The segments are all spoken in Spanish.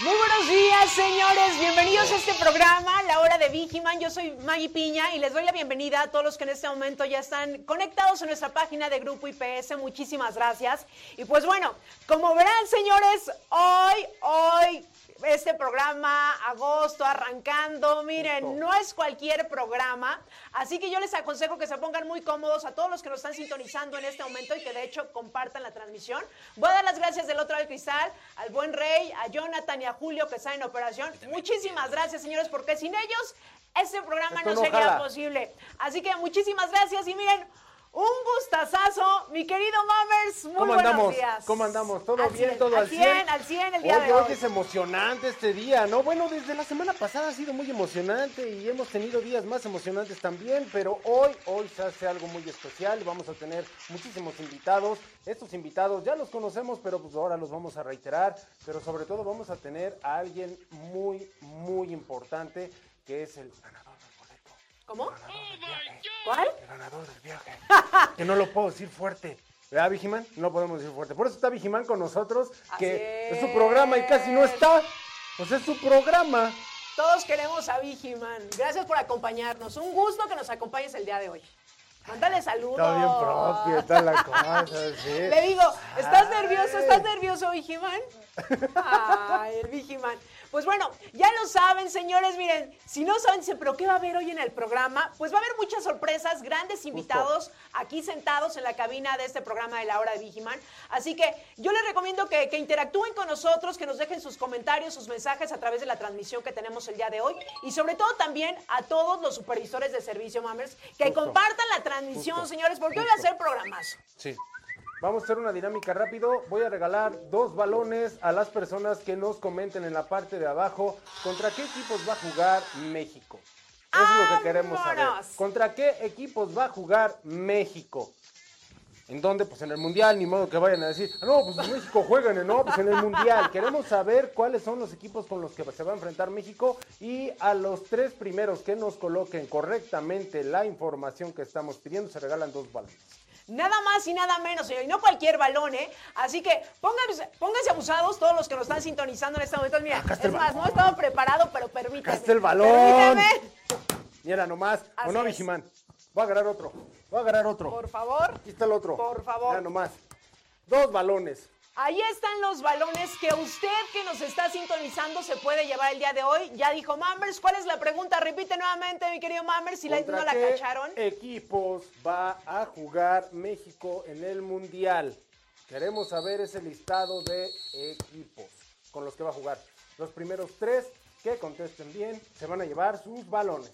Muy buenos días, señores. Bienvenidos a este programa, La Hora de Vigiman. Yo soy Maggie Piña y les doy la bienvenida a todos los que en este momento ya están conectados en nuestra página de Grupo IPS. Muchísimas gracias. Y pues bueno, como verán, señores, hoy, hoy este programa, agosto, arrancando. Miren, no es cualquier programa, así que yo les aconsejo que se pongan muy cómodos a todos los que nos están sintonizando en este momento y que de hecho compartan la transmisión. Voy a dar las gracias del otro lado del cristal, al buen Rey, a Jonathan y a Julio que están en operación. Muchísimas gracias, señores, porque sin ellos este programa no sería posible. Así que muchísimas gracias y miren, un gustazazo, mi querido Mammers. Muy ¿Cómo buenos andamos? días. ¿Cómo andamos? ¿Todo Al bien? cien, ¿Todo al al 100? 100? al 100 el día Oye, de hoy. hoy es emocionante este día, ¿no? Bueno, desde la semana pasada ha sido muy emocionante y hemos tenido días más emocionantes también, pero hoy, hoy se hace algo muy especial. Vamos a tener muchísimos invitados. Estos invitados ya los conocemos, pero pues ahora los vamos a reiterar. Pero sobre todo vamos a tener a alguien muy, muy importante que es el ganador. ¿Cómo? ¿Cuál? El ganador del viaje. que no lo puedo decir fuerte. ¿Verdad, Vigiman? No podemos decir fuerte. Por eso está Vigiman con nosotros, que es su programa y casi no es. está. Pues es su programa. Todos queremos a Vigiman. Gracias por acompañarnos. Un gusto que nos acompañes el día de hoy. Mándale saludos. Está bien propio, está la cosa, sí. Le digo, ¿estás Ay. nervioso? ¿Estás nervioso, Vigiman? Ay, el Vigiman. Pues bueno, ya lo saben, señores. Miren, si no saben, dicen, ¿pero qué va a haber hoy en el programa? Pues va a haber muchas sorpresas, grandes invitados aquí sentados en la cabina de este programa de la hora de Vigiman. Así que yo les recomiendo que, que interactúen con nosotros, que nos dejen sus comentarios, sus mensajes a través de la transmisión que tenemos el día de hoy. Y sobre todo también a todos los supervisores de servicio, Mammers, que Justo. compartan la transmisión, Justo. señores, porque hoy va a ser programazo. Sí. Vamos a hacer una dinámica rápido. Voy a regalar dos balones a las personas que nos comenten en la parte de abajo contra qué equipos va a jugar México. Eso es lo que queremos saber. ¿Contra qué equipos va a jugar México? ¿En dónde? Pues en el Mundial, ni modo que vayan a decir, "Ah, no, pues en México juegan, no, pues en el Mundial. Queremos saber cuáles son los equipos con los que se va a enfrentar México y a los tres primeros que nos coloquen correctamente la información que estamos pidiendo se regalan dos balones. Nada más y nada menos, señor. Y no cualquier balón, ¿eh? Así que pónganse, pónganse abusados todos los que nos están sintonizando en este momento. Mira, es más, balón. no estaba preparado, pero permítame. Acá está el balón. Permíteme. Mira nomás, Así o no. Vigimán. Voy a agarrar otro. Voy a agarrar otro. Por favor. Aquí está el otro. Por favor. Mira nomás. Dos balones. Ahí están los balones que usted que nos está sintonizando se puede llevar el día de hoy. Ya dijo Mammers. ¿Cuál es la pregunta? Repite nuevamente, mi querido Mammers, si la, ¿Contra no la qué cacharon. equipos va a jugar México en el Mundial? Queremos saber ese listado de equipos con los que va a jugar. Los primeros tres que contesten bien se van a llevar sus balones.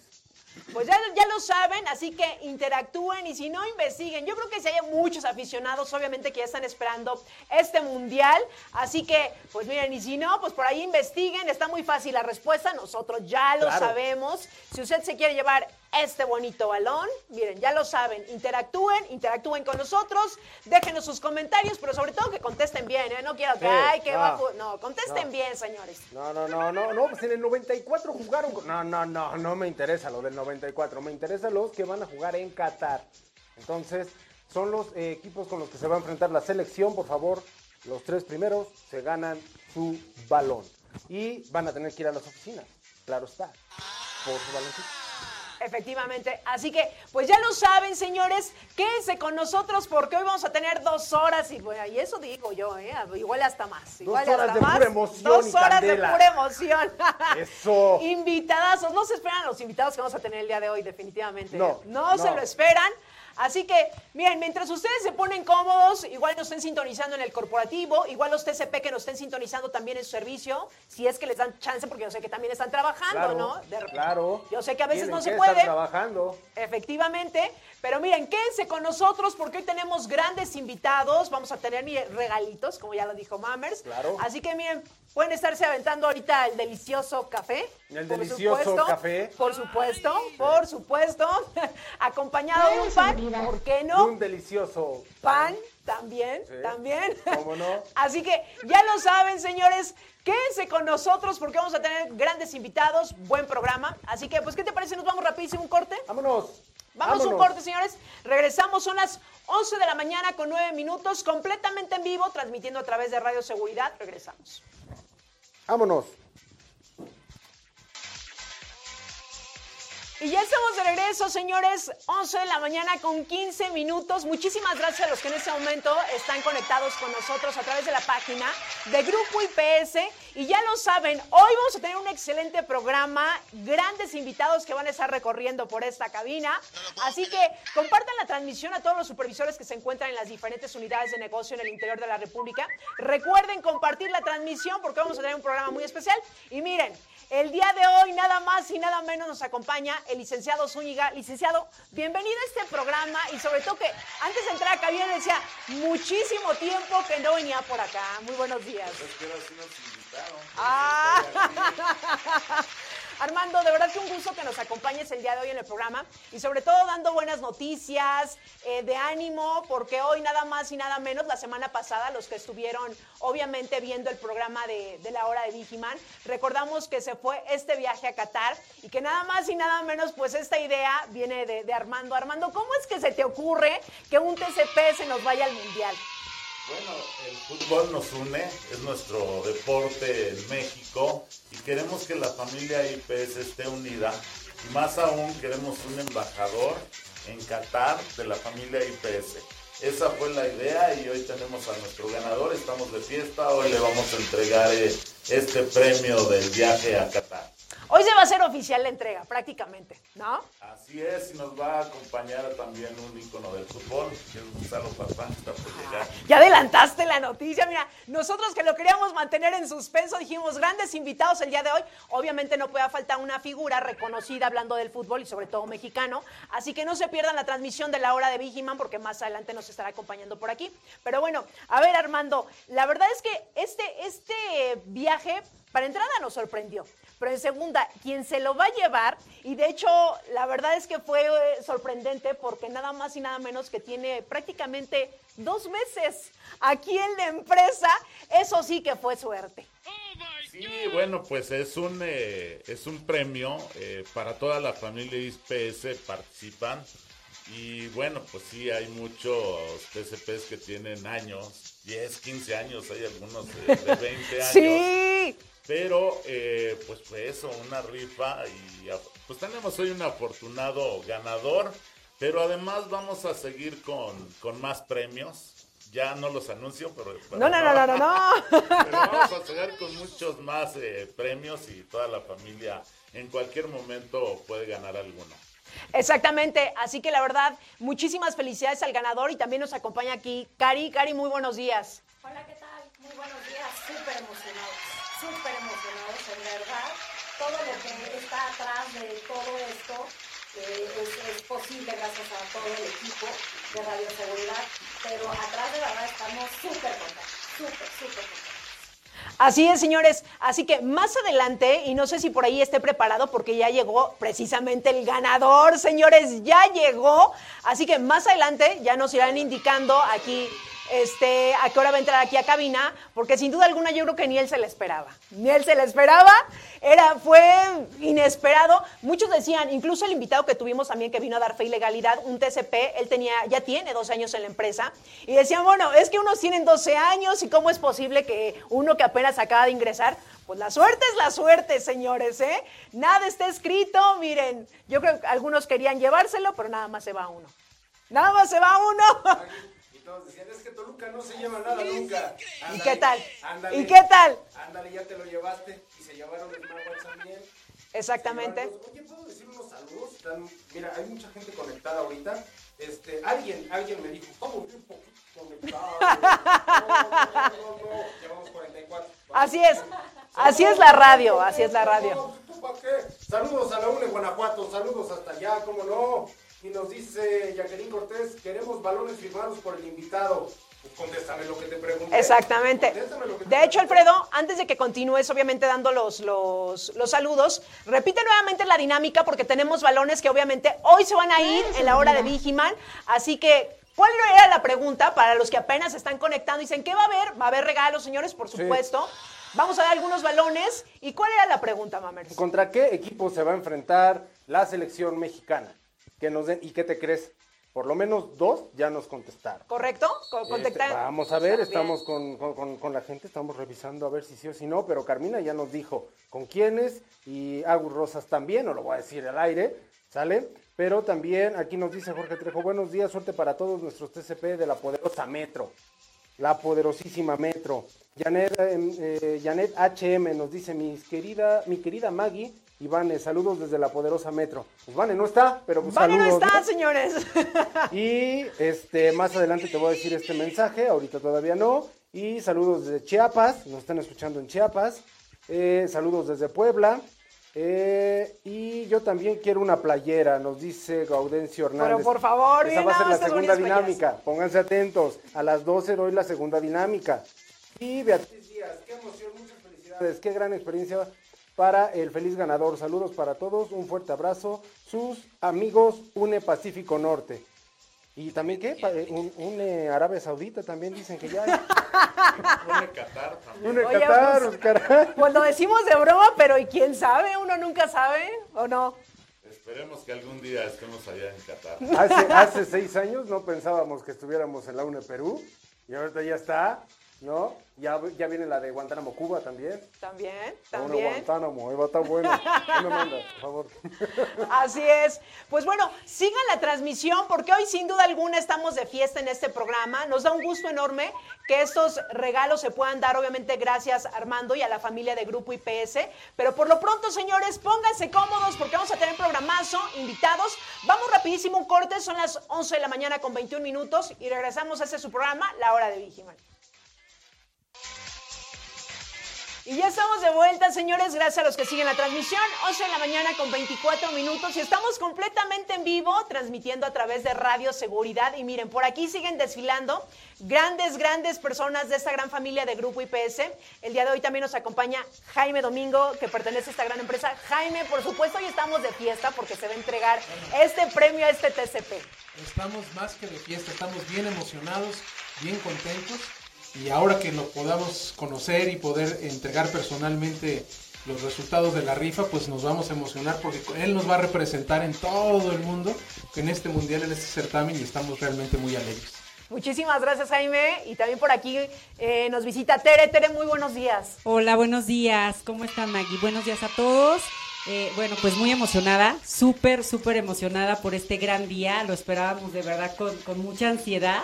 Pues ya, ya lo saben, así que interactúen y si no, investiguen. Yo creo que si hay muchos aficionados, obviamente, que ya están esperando este mundial. Así que, pues miren, y si no, pues por ahí investiguen. Está muy fácil la respuesta, nosotros ya lo Claro. sabemos. Si usted se quiere llevar este bonito balón, miren, ya lo saben. Interactúen, interactúen con nosotros, déjenos sus comentarios, pero sobre todo que contesten bien, ¿eh? No quiero que, Sí, ay, que no, ju-". No, contesten no. bien, señores. No, no, no, no, no, pues en el 94 jugaron. con- No, no, no, no me interesa lo del 94, me interesa los que van a jugar en Qatar. Entonces, son los eh, equipos con los que se va a enfrentar la selección, por favor. Los tres primeros se ganan su balón. Y van a tener que ir a las oficinas, claro está, por su baloncito. Efectivamente. Así que, pues ya lo saben, señores, quédense con nosotros porque hoy vamos a tener dos horas y, bueno, y eso digo yo, ¿eh? igual hasta más. Igual horas hasta de más. pura emoción Dos y horas candela. de pura emoción. Eso. Invitadazos. No se esperan los invitados que vamos a tener el día de hoy, definitivamente. No, no se lo esperan. Así que, miren, mientras ustedes se ponen cómodos, igual nos estén sintonizando en el corporativo, igual los TCP que nos estén sintonizando también en su servicio, si es que les dan chance, porque yo sé que también están trabajando, Claro, ¿no? De claro. Yo sé que a veces no se puede, trabajando. Efectivamente. Pero miren, quédense con nosotros porque hoy tenemos grandes invitados. Vamos a tener miren, regalitos, como ya lo dijo Mammers. Claro. Así que miren, pueden estarse aventando ahorita el delicioso café. El por delicioso supuesto, café. Por supuesto, por supuesto. Acompañado de un pan. ¿Por qué no? un delicioso Pan también, Sí. también. ¿Cómo no? Así que ya lo saben, señores. Quédense con nosotros porque vamos a tener grandes invitados, buen programa. Así que, pues, ¿qué te parece? Nos vamos rapidísimo un corte. Vámonos. Vamos a un vámonos. corte, señores. Regresamos, son las 11 de la mañana con 9 minutos, completamente en vivo, transmitiendo a través de Radio Seguridad. Regresamos. Vámonos. Y ya estamos de regreso, señores. 11 de la mañana con 15 minutos. Muchísimas gracias a los que en este momento están conectados con nosotros a través de la página de Grupo IPS. Y ya lo saben, hoy vamos a tener un excelente programa, grandes invitados que van a estar recorriendo por esta cabina. Así que compartan la transmisión a todos los supervisores que se encuentran en las diferentes unidades de negocio en el interior de la República. Recuerden compartir la transmisión porque vamos a tener un programa muy especial. Y miren, el día de hoy, nada más y nada menos, nos acompaña el licenciado Zúñiga. Licenciado, bienvenido a este programa y sobre todo que antes de entrar a cabina le decía muchísimo tiempo que no venía por acá. Muy buenos días. Ah. Armando, de verdad que un gusto que nos acompañes el día de hoy en el programa y sobre todo dando buenas noticias, eh, de ánimo, porque hoy nada más y nada menos, la semana pasada, los que estuvieron obviamente viendo el programa de, la hora de Vigiman, recordamos que se fue este viaje a Qatar y que nada más y nada menos, pues esta idea viene de, de Armando. Armando, ¿cómo es que se te ocurre que un TCP se nos vaya al Mundial? Bueno, el fútbol nos une, es nuestro deporte en México y queremos que la familia IPS esté unida. Y más aún queremos un embajador en Qatar de la familia IPS. Esa fue la idea y hoy tenemos a nuestro ganador, estamos de fiesta, hoy le vamos a entregar eh, este premio del viaje a Qatar. Hoy se va a hacer oficial la entrega, prácticamente, ¿no? Así es, y nos va a acompañar también un ícono del fútbol, que es Gonzalo Farfán, que está por llegar. Ya adelantaste la noticia, mira, nosotros que lo queríamos mantener en suspenso, dijimos grandes invitados el día de hoy, obviamente no puede faltar una figura reconocida hablando del fútbol y sobre todo mexicano, así que no se pierdan la transmisión de la hora de Vigiman porque más adelante nos estará acompañando por aquí. Pero bueno, a ver Armando, la verdad es que este, este viaje para entrada nos sorprendió, pero en segunda, quien se lo va a llevar, y de hecho la verdad es que fue eh, sorprendente porque nada más y nada menos que tiene prácticamente dos meses aquí en la empresa, eso sí que fue suerte. Sí, bueno, pues es un eh, es un premio eh, para toda la familia IPS participan y bueno, pues sí hay muchos TCPs que tienen años, 10, 15 años, hay algunos de, de 20 años. Sí, Pero, eh, pues fue eso, una rifa y pues tenemos hoy un afortunado ganador, pero además vamos a seguir con, con más premios. Ya no los anuncio, pero... pero no, no, no, no, no, no. Pero vamos a seguir con muchos más eh, premios y toda la familia en cualquier momento puede ganar alguno. Exactamente, así que la verdad, muchísimas felicidades al ganador y también nos acompaña aquí Cari. Cari, muy buenos días. Hola, ¿qué tal? Muy buenos días, súper emocionados, súper emocionados, en verdad. Todo lo que está atrás de todo esto eh, es, posible gracias a todo el equipo de Radio Seguridad, pero atrás de verdad estamos súper contentos, súper, súper contentos. Así es, señores. Así que más adelante, y no sé si por ahí esté preparado porque ya llegó precisamente el ganador, señores, ya llegó. Así que más adelante ya nos irán indicando aquí este, a qué hora va a entrar aquí a cabina, porque sin duda alguna yo creo que ni él se le esperaba. Ni él se le esperaba, era, fue inesperado. Muchos decían, incluso el invitado que tuvimos también que vino a dar fe y legalidad, un TCP, él tenía, ya tiene 12 años en la empresa, y decían, bueno, es que unos tienen 12 años y cómo es posible que uno que apenas acaba de ingresar, pues la suerte es la suerte, señores, ¿eh? Nada está escrito, miren, yo creo que algunos querían llevárselo, pero nada más se va uno. Nada más se va uno. Todos decían, es que Toluca no se lleva nada nunca. ¿Y qué tal? Ándale, ¿Y qué tal? Ándale, ya te lo llevaste. Y se llevaron el mago también. Exactamente. Oye, ¿puedo decir unos saludos? Están- mira, hay mucha gente conectada ahorita. Este, alguien, alguien me dijo, estamos bien poquito conectados. No, no, no, no, Llevamos 44. Así es. Así es la radio, así es la radio. ¿Tú para qué? Saludos a la UNE Guanajuato, saludos hasta allá, cómo no. Y nos dice Jacqueline Cortés, queremos balones firmados por el invitado. Pues contéstame lo que te pregunté. Exactamente. Lo que te De hecho. Alfredo, antes de que continúes, obviamente dando los, los, los saludos, repite nuevamente la dinámica porque tenemos balones que obviamente hoy se van a ir en la hora de Vigiman. Así que, ¿cuál era la pregunta para los que apenas se están conectando? Dicen, ¿qué va a haber? Va a haber regalos, señores, por supuesto. Vamos a dar algunos balones. ¿Y cuál era la pregunta, Mamers? ¿Contra qué equipo se va a enfrentar la selección mexicana? Que nos den, ¿Y qué te crees? Por lo menos dos ya nos contestaron. ¿Correcto? Co- Este, vamos a ver, estamos con, con- la gente, estamos revisando a ver si sí o si no, pero Carmina ya nos dijo con quiénes y Agus Rosas también, no lo voy a decir al aire, ¿sale? Pero también aquí nos dice Jorge Trejo, buenos días, suerte para todos nuestros TCP de la poderosa Metro, la poderosísima Metro. Janet, eh, eh, Janet HM nos dice, mis querida, mi querida Maggie, Ivane, saludos desde la poderosa Metro. Pues Vane no está, pero pues Vale, no saludos. está, ¿no? señores. Y este más adelante te voy a decir este mensaje, ahorita todavía no. Y saludos desde Chiapas, nos están escuchando en Chiapas. Eh, saludos desde Puebla. Eh, y yo también quiero una playera, nos dice Gaudencio Hernández. Pero por favor, Esa va a ser la segunda dinámica. Pónganse atentos. A las 12 doy la segunda dinámica. Y Beatriz Díaz, qué emoción, muchas felicidades. Qué gran experiencia para el feliz ganador. Saludos para todos, un fuerte abrazo. Sus amigos UNE Pacífico Norte. Y también, ¿qué? Eh, Un, UNE Arabia Saudita también dicen que ya hay. Pone Qatar también. UNE Oye, Qatar, pues- caray. Cuando decimos de broma, pero ¿y quién sabe? Uno nunca sabe, ¿o no? Esperemos que algún día estemos allá en Qatar. Hace, hace seis años no pensábamos que estuviéramos en la UNE Perú. Y ahorita ya está, ¿no? Ya, ya viene la de Guantánamo, Cuba también. También, UNE también. Guantánamo, ahí va a estar bueno. Me manda, por favor. Así es. Pues bueno, sigan la transmisión porque hoy sin duda alguna estamos de fiesta en este programa. Nos da un gusto enorme que estos regalos se puedan dar, obviamente gracias a Armando y a la familia de Grupo IPS. Pero por lo pronto, señores, pónganse cómodos porque vamos a tener programazo, invitados. Vamos rapidísimo un corte, son las 11 de la mañana con 21 minutos y regresamos a este su programa, La Hora de Vigiman. Y ya estamos de vuelta, señores, gracias a los que siguen la transmisión. 11 de la mañana con 24 minutos y estamos completamente en vivo, transmitiendo a través de Radio Seguridad. Y miren, por aquí siguen desfilando grandes, grandes personas de esta gran familia de Grupo IPS. El día de hoy también nos acompaña Jaime Domingo, que pertenece a esta gran empresa. Jaime, por supuesto, hoy estamos de fiesta porque se va a entregar este premio a este TCP. Estamos más que de fiesta, estamos bien emocionados, bien contentos y ahora que lo podamos conocer y poder entregar personalmente los resultados de la rifa, pues nos vamos a emocionar porque él nos va a representar en todo el mundo, en este mundial, en este certamen y estamos realmente muy alegres. Muchísimas gracias, Jaime. Y también por aquí eh, nos visita Tere. Tere, muy buenos días. Hola, buenos días. ¿Cómo están, Maggie? Buenos días a todos. Eh, bueno, pues muy emocionada, súper, súper emocionada por este gran día. Lo esperábamos de verdad con, con mucha ansiedad.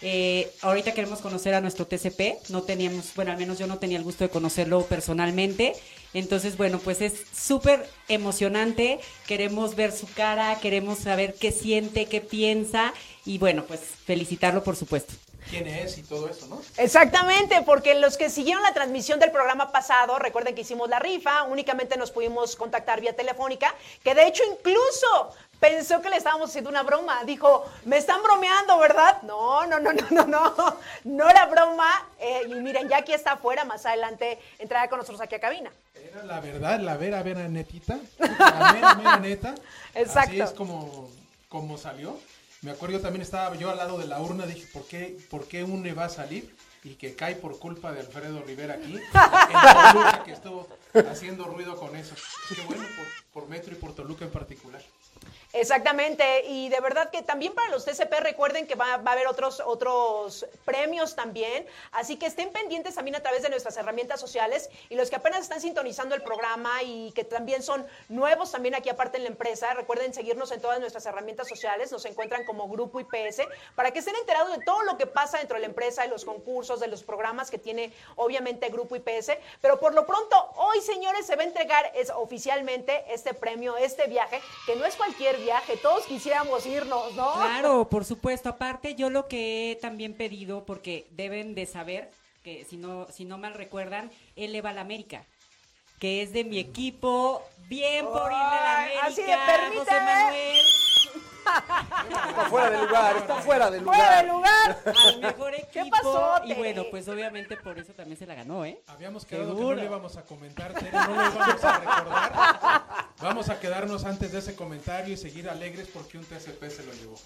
Eh, ahorita queremos conocer a nuestro TCP. No teníamos, bueno, al menos yo no tenía el gusto de conocerlo personalmente. Entonces, bueno, pues es súper emocionante. Queremos ver su cara, queremos saber qué siente, qué piensa. Y bueno, pues felicitarlo, por supuesto. ¿Quién es y todo eso, no? Exactamente, porque los que siguieron la transmisión del programa pasado, recuerden que hicimos la rifa, únicamente nos pudimos contactar vía telefónica, que de hecho incluso pensó que le estábamos haciendo una broma. Dijo, me están bromeando, ¿verdad? No, no, no, no, no, no, no era broma. Eh, y miren, ya aquí está afuera, más adelante entrará con nosotros aquí a cabina. Era la verdad, la vera, vera netita. La mera, mera neta. Exacto. Así es como, como salió. Me acuerdo, yo también estaba yo al lado de la urna, dije, ¿por qué, ¿por qué UNE va a salir? Y que cae por culpa de Alfredo Rivera aquí, en Toluca, que estuvo haciendo ruido con eso. Qué bueno, por, por Metro y por Toluca en particular. Exactamente, y de verdad que también para los TCP recuerden que va, va a haber otros, otros premios también, así que estén pendientes también a través de nuestras herramientas sociales y los que apenas están sintonizando el programa y que también son nuevos también aquí aparte en la empresa, recuerden seguirnos en todas nuestras herramientas sociales, nos encuentran como Grupo IPS, para que estén enterados de todo lo que pasa dentro de la empresa, de los concursos, de los programas que tiene obviamente Grupo IPS, pero por lo pronto hoy señores se va a entregar es, oficialmente este premio, este viaje, que no es cualquier viaje, todos quisiéramos irnos, ¿no? Claro, por supuesto. Aparte, yo lo que he también pedido, porque deben de saber que si no, si no mal recuerdan, él le va a la América. que es de mi equipo. Bien por irle a la América, así de permíteme. José Manuel. Está fuera de lugar, está fuera de lugar. ¡Fuera de lugar! Al mejor equipo. pasó, Y bueno, pues obviamente por eso también se la ganó, ¿eh? Habíamos quedado que no le íbamos a comentar, Tere, no lo íbamos a recordar. Vamos a quedarnos antes de ese comentario y seguir alegres porque un TCP se lo llevó.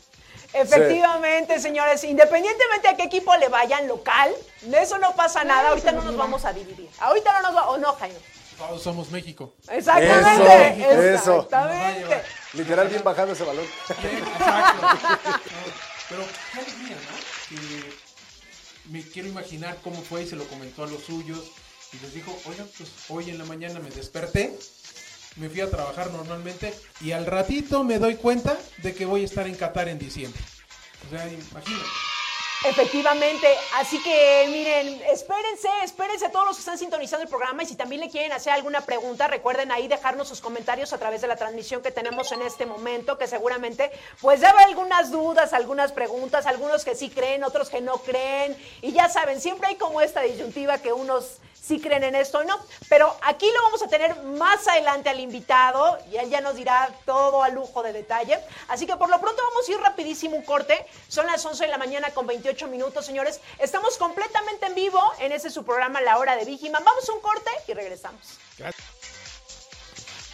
Efectivamente, señores, independientemente a qué equipo le vayan local, de eso no pasa nada. Ahorita no nos vamos a dividir. Ahorita no nos va, o no, Jaime. Todos somos México. Exactamente. Eso, eso. Exactamente. Literal bien bajado ese balón. Exacto. Pero qué alegría, ¿no? Que me quiero imaginar cómo fue y se lo comentó a los suyos y les dijo, oigan, pues hoy en la mañana me desperté, me fui a trabajar normalmente y al ratito me doy cuenta de que voy a estar en Qatar en diciembre. O sea, imagínate. Efectivamente, así que miren, espérense, espérense a todos los que están sintonizando el programa y si también le quieren hacer alguna pregunta, recuerden ahí dejarnos sus comentarios a través de la transmisión que tenemos en este momento, que seguramente pues debe algunas dudas, algunas preguntas, algunos que sí creen, otros que no creen y ya saben, siempre hay como esta disyuntiva que unos sí creen en esto o no, pero aquí lo vamos a tener más adelante al invitado y él ya nos dirá todo a lujo de detalle, así que por lo pronto vamos a ir rapidísimo un corte, son las 11 de la mañana con 28 minutos, señores, estamos completamente en vivo en ese su programa La Hora de Vigiman, vamos a un corte y regresamos.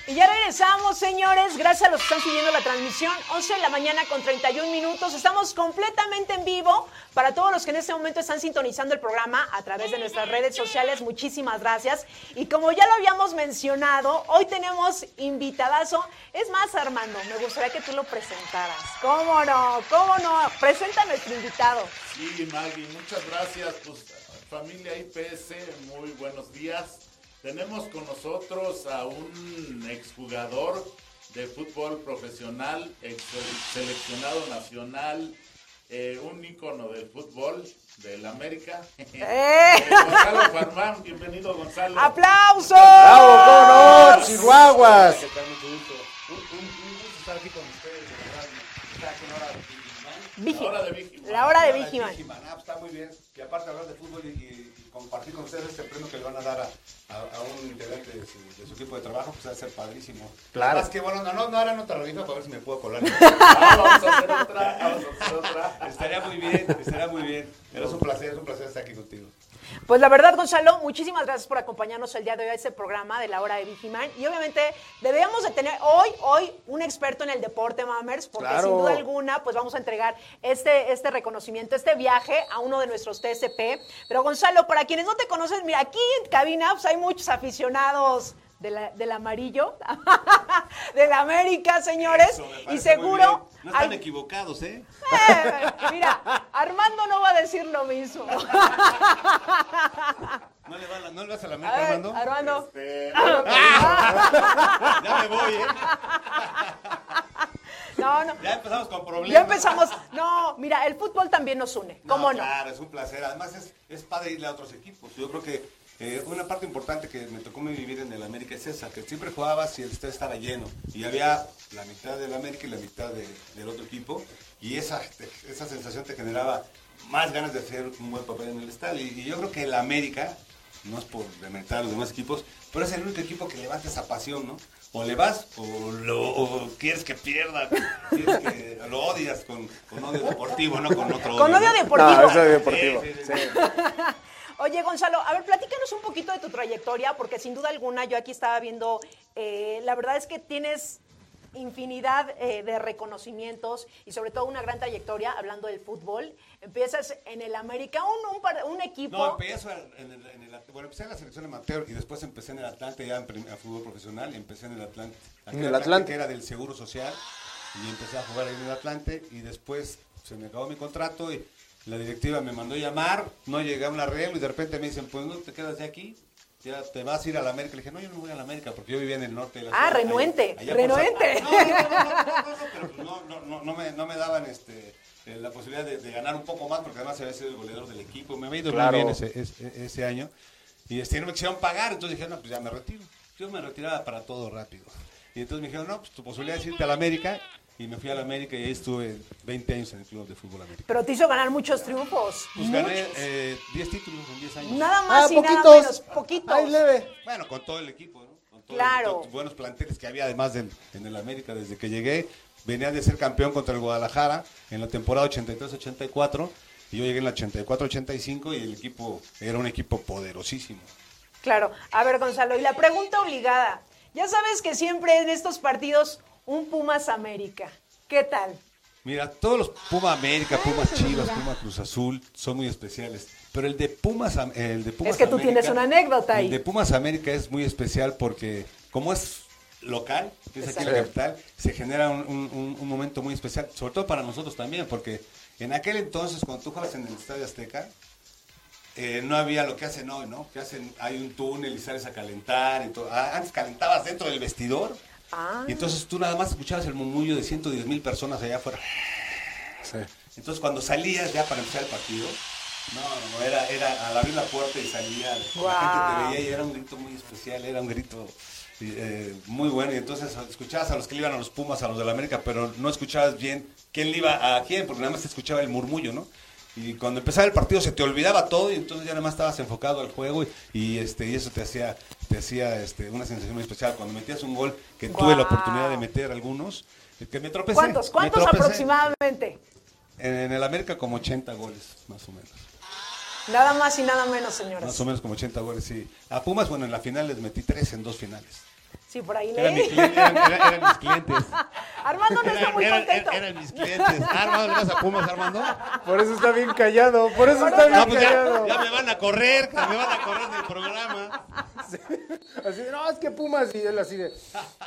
Y ya regresamos, señores. Gracias a los que están siguiendo la transmisión. 11 de la mañana con 31 minutos. Estamos completamente en vivo. Para todos los que en este momento están sintonizando el programa a través de nuestras redes sociales, muchísimas gracias. Y como ya lo habíamos mencionado, hoy tenemos invitadazo. Es más, Armando, me gustaría que tú lo presentaras. ¿Cómo no? ¿Cómo no? Presenta a nuestro invitado. Sí, Maggie, muchas gracias. Pues, familia IPS, muy buenos días. Tenemos con nosotros a un exjugador de fútbol profesional, ex seleccionado nacional, eh, un ícono del fútbol del América. ¡Eh! Eh, Gonzalo Farmán, bienvenido Gonzalo. ¡Aplausos! ¡Bravo, cómo no! ¡Chihuahuas! ¿Qué tal? Mucho gusto. Un, un- un gusto estar aquí con ustedes, de verdad. Estar aquí en hora de Vigiman. La hora de Vigiman. La hora de Hora Vigiman. Ah, pues está muy bien. Y aparte hablar de fútbol y- y compartir con ustedes este premio que le van a dar a, a- a un integrante de su, de su equipo de trabajo, pues va a ser padrísimo. Claro. Más que bueno, no, no, no ahora no te lo digo para ver si me puedo colar. Ah, vamos a hacer otra, vamos a hacer otra. estaría muy bien, estaría muy bien. Pero es un placer, es un placer estar aquí contigo. Pues la verdad, Gonzalo, muchísimas gracias por acompañarnos el día de hoy a este programa de la hora de Vigiman. Y obviamente debemos de tener hoy, hoy, un experto en el deporte, Mamers, porque Claro. sin duda alguna, pues vamos a entregar este, este reconocimiento, este viaje a uno de nuestros TSP. Pero Gonzalo, para quienes no te conocen, mira, aquí en cabina pues, hay muchos aficionados de la- del amarillo, de la América, señores. Y seguro... No están hay- equivocados, ¿eh? Eh, mira, Armando no va a decir lo mismo. ¿No le, va la- no le vas a la A meta, ver, Armando? Armando. Este, Ya me voy, ¿eh? No, no. Ya empezamos con problemas. Ya empezamos. No, mira, el fútbol también nos une. ¿Cómo no? Claro, es un placer. Además es, es padre irle a otros equipos. Yo creo que eh, una parte importante que me tocó vivir en el América es esa, que siempre jugabas y el estadio estaba lleno. Y había la mitad del América y la mitad de- del otro equipo. Y esa, esa sensación te generaba más ganas de hacer un buen papel en el estadio. Y, y yo creo que el América, no es por dementar a los demás equipos, pero es el único equipo que levanta esa pasión, ¿no? O le vas o, lo, o quieres que pierda, quieres que lo odias con, con odio deportivo, no con otro Con odio. odio ¿no? deportivo. No, eso es deportivo. Sí, sí, sí. Oye, Gonzalo, a ver, platícanos un poquito de tu trayectoria, porque sin duda alguna yo aquí estaba viendo, eh, la verdad es que tienes infinidad eh, de reconocimientos y sobre todo una gran trayectoria hablando del fútbol. Empiezas en el América, un, un, par- un equipo. No, empecé en el, en el- bueno, empecé en la selección amateur y después empecé en el Atlante ya en prim- a fútbol profesional, empecé en el Atlante. En el Atlante. que era del Seguro Social y empecé a jugar ahí en el Atlante y después se me acabó mi contrato y la directiva me mandó llamar, no llegué a un arreglo y de repente me dicen, pues no te quedas de aquí, ya te vas a ir a la América. Le dije, no, yo no voy a la América porque yo vivía en el norte de la Ah, ciudad, renuente, allá- allá renuente. No, no, no, no, no, no, no, pero no, no, no, no me, no me daban este, eh, la posibilidad de, de ganar un poco más porque además había sido el goleador del equipo. Me había ido Claro. muy bien ese, ese, ese año y este, no me quisieron pagar, entonces dije, no, pues ya me retiro. Yo me retiraba para todo rápido. Y entonces me dijeron, no, pues tu posibilidad es irte a la América. Y me fui a la América y ahí estuve 20 años en el Club de Fútbol América. Pero te hizo ganar muchos triunfos. Pues gané eh, 10 títulos en 10 años. Nada más Ah, y nada poquitos. menos, poquitos. Ay, leve. Bueno, con todo el equipo, ¿no? todo Claro. los buenos planteles que había además del, en el América desde que llegué. Venía de ser campeón contra el Guadalajara en la temporada 83-84 y yo llegué en la 84-85 y el equipo era un equipo poderosísimo. Claro. A ver, Gonzalo, y la pregunta obligada. Ya sabes que siempre en estos partidos un Pumas América. ¿Qué tal? Mira, todos los Puma América, Pumas Chivas, Puma Cruz Azul son muy especiales, pero el de Pumas, el de Pumas Es que tú América- tienes una anécdota ahí. El de Pumas América es muy especial porque como es local, que es aquí en la capital, se genera un, un- un- un momento muy especial, sobre todo para nosotros también, porque en aquel entonces cuando tú jugabas en el Estadio Azteca, eh, no había lo que hacen hoy, ¿no? Que hacen, hay un túnel y sales a calentar y todo. Ah, Antes calentabas dentro del vestidor Ah. y entonces tú nada más escuchabas el murmullo de 110 mil personas allá afuera. Entonces cuando salías ya para empezar el partido, no, no, no, era, era al abrir la puerta y salía, la gente te veía y era un grito muy especial, era un grito eh, muy bueno. Y entonces escuchabas a los que le iban a los Pumas, a los de la América, pero no escuchabas bien quién le iba a quién, porque nada más te escuchaba el murmullo, ¿no? Y cuando empezaba el partido se te olvidaba todo y entonces ya nada más estabas enfocado al juego y, y, este y eso te hacía te hacía este una sensación muy especial cuando metías un gol que tuve la oportunidad de meter algunos eh, que me tropecé. ¿Cuántos? ¿Cuántos tropecé. aproximadamente? En, en el América como 80 goles, más o menos. Nada más y nada menos, señores. Más o menos como 80 goles, sí. A Pumas, bueno, en la final les metí tres en dos finales. Sí, por ahí Eran, mi leí. eran- eran- eran mis clientes. Armando no está Eran, muy eran- contento. eran mis clientes. Armando, ¿le vas a Pumas, Armando? Por eso está bien callado, por eso está bien pues callado. ya, ya me van a correr, me van a correr del programa. Así de, no, es que Pumas y él así de,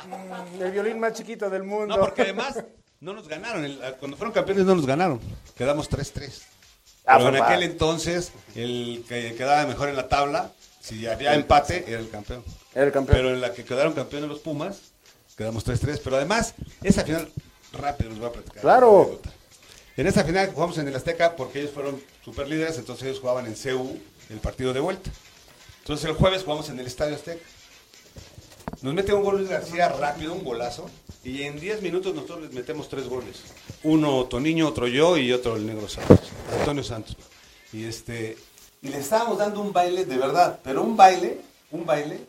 "Mm, el violín más chiquito del mundo. No, porque además no nos ganaron. El- cuando fueron campeones no nos ganaron. Quedamos 3-3. Ah, Pero en aquel entonces, el que quedaba mejor en la tabla, si había empate, era el campeón. Era el campeón. Pero en la que quedaron campeones los Pumas, quedamos 3-3. Pero además, esa final, rápido les voy a platicar. Claro. En esa final jugamos en el Azteca porque ellos fueron super líderes, entonces ellos jugaban en CU el partido de vuelta. Entonces el jueves jugamos en el Estadio Azteca. Nos mete un gol Luis García rápido, un golazo. Y en 10 minutos nosotros les metemos tres goles. Uno Toniño, otro yo y otro el negro Santos. Antonio Santos. Y este. Y le estábamos dando un baile de verdad, pero un baile, un baile.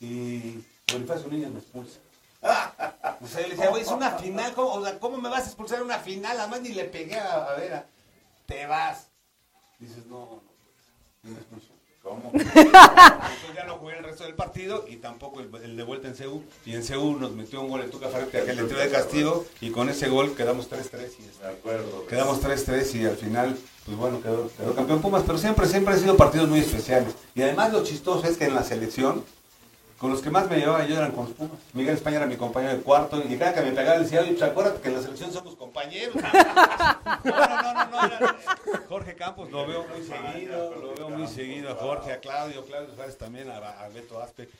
Y Bonifacio Niño me expulsa. O sea, yo le decía, güey, es una final, ¿cómo, o sea, ¿cómo me vas a expulsar en una final? Además ni le pegué a, a Vera. Te vas. Dices, no, no, y me expulsó. ¿Cómo? Entonces ya no jugué el resto del partido y tampoco el, el de vuelta en CEU. Y en CEU nos metió un gol en Tuca Ferretti, aquel le tiró de castigo. Y con ese gol quedamos 3-3. Y De acuerdo. Quedamos 3-3 y al final, pues bueno, quedó, quedó campeón Pumas. Pero siempre, siempre han sido partidos muy especiales. Y además lo chistoso es que en la selección, con los que más me llevaba yo eran con los Pumas. Miguel España era mi compañero de cuarto y cada que me pegaba le decía, oye, pues acuérdate que en la selección somos compañeros. No, no, no, no, no, Jorge Campos lo veo muy seguido, lo veo muy seguido a Jorge, a Claudio, Claudio Suárez también, a, Beto Aspe,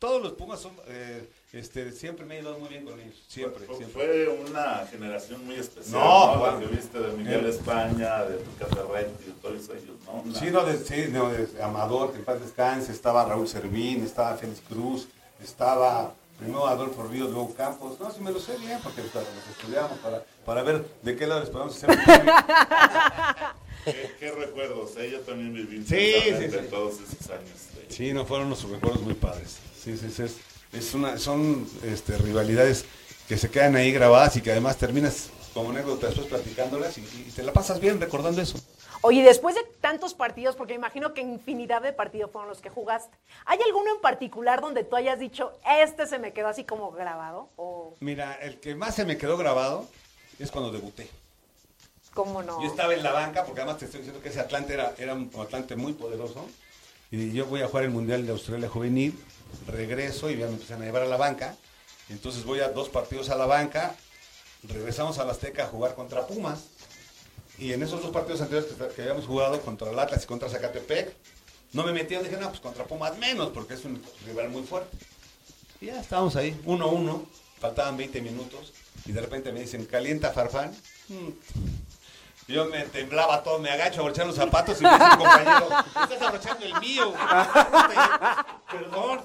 todos los Pumas son, eh, este, siempre me he ido muy bien con ellos, siempre, Fue- siempre. Fue una generación muy especial. No, No, bueno. La que viste de Miguel Eh. España, de Tuca Ferretti, de todos ellos, ¿no? Una- Sí, no, de, sí, no, de Amador, que en paz descanse, estaba Raúl Servín, estaba Félix Cruz, estaba primero Adolfo Ríos, luego Campos. No, sí me lo sé bien, porque claro, los estudiamos para, para ver de qué lado les podemos hacer. ¿Qué, qué recuerdos? ¿eh? Yo también viví Sí, sí, sí. todos esos años. Sí, no, fueron unos recuerdos muy padres. Sí, sí, sí, es, una, son este, rivalidades que se quedan ahí grabadas y que además terminas como anécdota después platicándolas y, y te la pasas bien recordando eso. Oye, después de tantos partidos, porque me imagino que infinidad de partidos fueron los que jugaste, ¿hay alguno en particular donde tú hayas dicho, este se me quedó así como grabado? ¿O Mira, el que más se me quedó grabado es cuando debuté. cómo no? Yo estaba en la banca, porque además te estoy diciendo que ese Atlante era, era un Atlante muy poderoso. Y yo voy a jugar el Mundial de Australia Juvenil, regreso y ya me empiezan a llevar a la banca. Entonces voy a dos partidos a la banca, regresamos a la Azteca a jugar contra Pumas. Y en esos dos partidos anteriores que, habíamos jugado contra el Atlas y contra Zacatepec, no me metieron, dije, no, pues contra Pumas menos, porque es un rival muy fuerte. Y ya estábamos ahí, 1-1, faltaban 20 minutos, y de repente me dicen, calienta Farfán. Mm. Yo me temblaba todo, me agacho a abrochar los zapatos y me dice compañero, estás abrochando el mío. Perdón.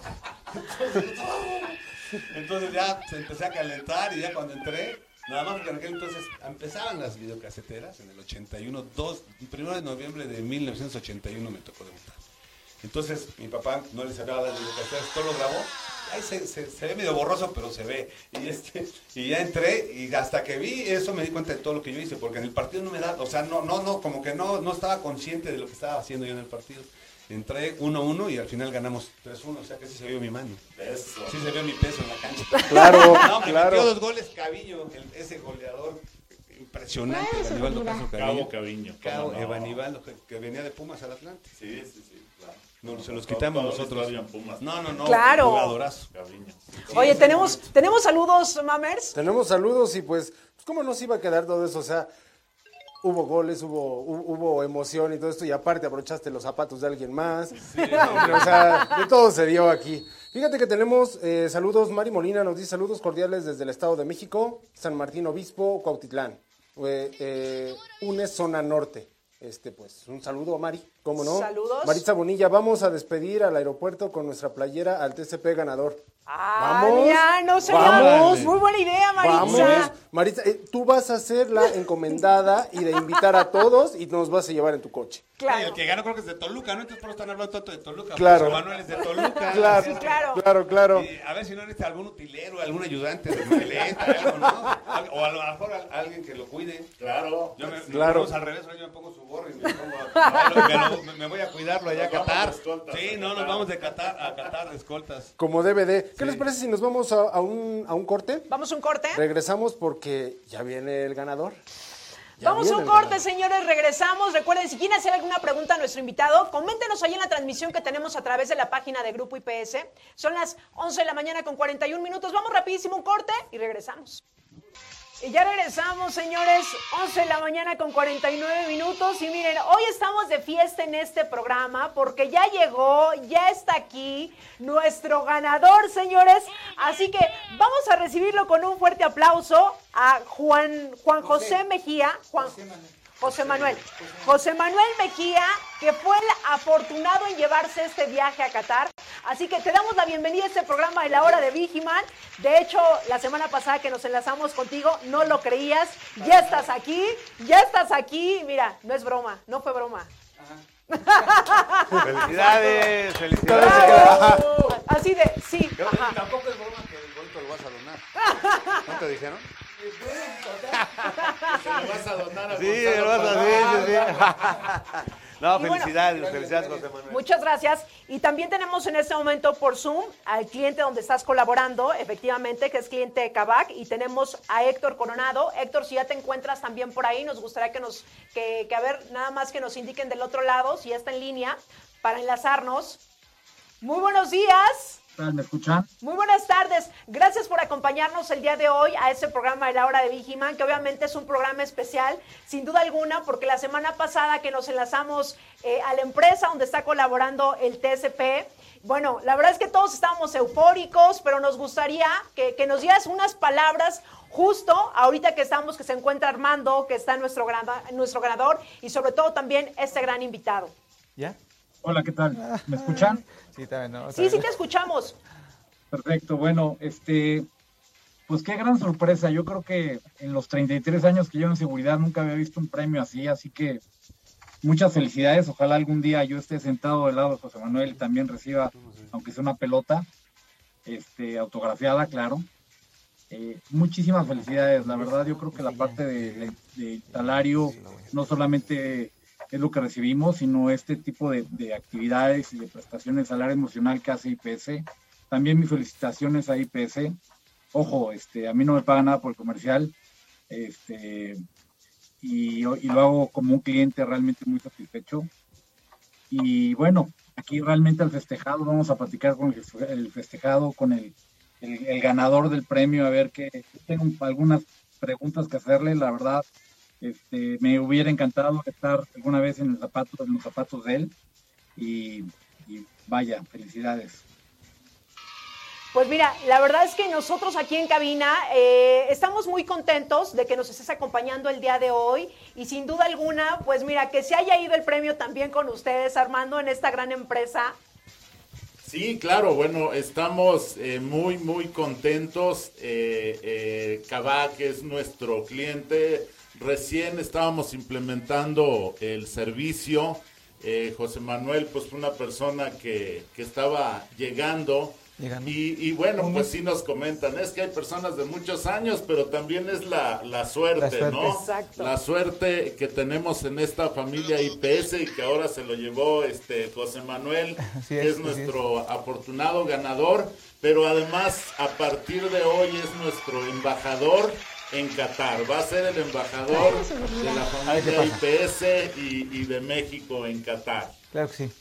Entonces, ya se empecé a calentar y ya cuando entré, nada más porque en aquel entonces empezaban las videocaseteras en el 81, 2, primero de noviembre de 1981 me tocó debutar. Entonces mi papá no le sabía dar indicaciones, todo lo grabó. Ahí se, se- se ve medio borroso, pero se ve. Y, este, y ya entré y hasta que vi eso me di cuenta de todo lo que yo hice, porque en el partido no me da, o sea, no, no, no, como que no, no estaba consciente de lo que estaba haciendo yo en el partido. Entré 1-1 y al final ganamos 3-1, o sea que sí se vio mi mano. Eso. Sí se vio mi peso en la cancha. Claro, No, me claro. metió dos goles Caviño, el- ese goleador impresionante, Evanibaldo Caviño. Cabo Caviño. Cabo no. Evanibaldo, que, que venía de Pumas al Atlante. Sí, sí, sí. No, se los quitamos nosotros. No, no, no. Claro. Oye, tenemos, tenemos saludos, Mamers. Tenemos saludos y pues, pues, ¿cómo nos iba a quedar todo eso? O sea, hubo goles, hubo, hu- hubo emoción y todo esto, y aparte abrochaste los zapatos de alguien más. Hombre, o sea, de todo se dio aquí. Fíjate que tenemos eh, saludos, Mari Molina nos dice saludos cordiales desde el Estado de México, San Martín Obispo, Cuautitlán, eh, eh, UNES Zona Norte. Este, pues, un saludo a Mari, ¿cómo no? Saludos. Maritza Bonilla, vamos a despedir al aeropuerto con nuestra playera al TCP ganador. Ah, Vamos, ya, no vamos. muy buena idea, Maritza. Vamos, Maritza, eh, tú vas a ser la encomendada y de invitar a todos y nos vas a llevar en tu coche. Y el Claro. que gana creo que es de Toluca, ¿no? Entonces por eso están hablando tanto de Toluca. Claro. José Manuel es de Toluca. Claro, que- claro. claro, claro. A ver si no necesita algún utilero, algún ayudante de maleta, algo, ¿no? Al- O a lo mejor al- alguien que lo cuide. Claro. Yo me, Claro. al revés, yo me pongo su gorro y me, pongo a- me lo- me, me voy a cuidarlo allá a Nos Qatar. de escoltas Sí, a no, nos vamos de Qatar a Qatar de escoltas. Como DVD. ¿Qué les parece si nos vamos a, a un, a un corte? Vamos a un corte. Regresamos porque ya viene el ganador. Ya Vamos a un corte, señores. Regresamos. Recuerden, si quieren hacer alguna pregunta a nuestro invitado, coméntenos ahí en la transmisión que tenemos a través de la página de Grupo IPS. Son las 11 de la mañana con 41 minutos. Vamos rapidísimo un corte y regresamos. Y ya regresamos, señores, 11 de la mañana con 49 minutos. Y miren, hoy estamos de fiesta en este programa porque ya llegó, ya está aquí nuestro ganador, señores. Así que vamos a recibirlo con un fuerte aplauso a Juan, Juan José Mejía. Juan, José Manuel. José Manuel Mejía, que fue el afortunado en llevarse este viaje a Qatar. Así que te damos la bienvenida a este programa de la hora de Vigiman. De hecho, la semana pasada que nos enlazamos contigo, no lo creías. Ya estás aquí, ya estás aquí. Mira, no es broma, no fue broma. Felicidades, felicidades. Así de, sí. Tampoco es broma que el te lo vas a donar. ¿No te dijeron? Se lo vas a donar a Sí, Gonzalo lo vas a sí, sí, sí. No, Y bueno, felicidades, felicidades, José Manuel. Muchas gracias. Y también tenemos en este momento por Zoom al cliente donde estás colaborando, efectivamente, que es cliente de Kavak. Y tenemos a Héctor Coronado. Héctor, si ya te encuentras también por ahí, nos gustaría que nos, que, que a ver, nada más que nos indiquen del otro lado, si ya está en línea, para enlazarnos. Muy buenos días. ¿Me escuchan? Muy buenas tardes. Gracias por acompañarnos el día de hoy a este programa de la hora de Vigiman, que obviamente es un programa especial, sin duda alguna, porque la semana pasada que nos enlazamos eh, a la empresa donde está colaborando el TSP, bueno, la verdad es que todos estábamos eufóricos, pero nos gustaría que, que nos dieras unas palabras justo ahorita que estamos, que se encuentra Armando, que está nuestro, grana- nuestro ganador, y sobre todo también este gran invitado. ¿Ya? Hola, ¿qué tal? ¿Me escuchan? Sí, también, ¿no? Sí, sí te escuchamos. Perfecto, bueno, este, pues qué gran sorpresa. Yo creo que en los 33 años que llevo en seguridad nunca había visto un premio así, así que muchas felicidades. Ojalá algún día yo esté sentado del lado de José Manuel y también reciba, aunque sea una pelota, este, autografiada, claro. Eh, muchísimas felicidades. La verdad, yo creo que la parte de, de- de salario no solamente es lo que recibimos, sino este tipo de, de actividades y de prestaciones de salario emocional que hace IPS. También mis felicitaciones a IPS. Ojo, este, a mí no me paga nada por el comercial. Este, y, lo hago como un cliente realmente muy satisfecho. Y bueno, aquí realmente al festejado, vamos a platicar con el festejado, con el, el, el ganador del premio, a ver que tengo algunas preguntas que hacerle, la verdad, este, me hubiera encantado estar alguna vez en, el zapato, en los zapatos de él y, y vaya, felicidades. Pues mira, la verdad es que nosotros aquí en cabina eh, estamos muy contentos de que nos estés acompañando el día de hoy y sin duda alguna, pues mira, que se haya ido el premio también con ustedes, Armando, en esta gran empresa. Sí, claro, bueno, estamos eh, muy, muy contentos. Eh, eh, Kavak es nuestro cliente. Recién estábamos implementando el servicio. Eh, José Manuel, pues fue una persona que, que estaba llegando. Llegando. Y, y bueno, pues sí nos comentan, es que hay personas de muchos años, pero también es la, la suerte, La suerte. ¿no? Exacto. La suerte que tenemos en esta familia IPS y que ahora se lo llevó este José Manuel, Así que es, es nuestro afortunado ganador, pero además a partir de hoy es nuestro embajador en Qatar. Va a ser el embajador de la familia. IPS y, y de México en Qatar. Claro que sí.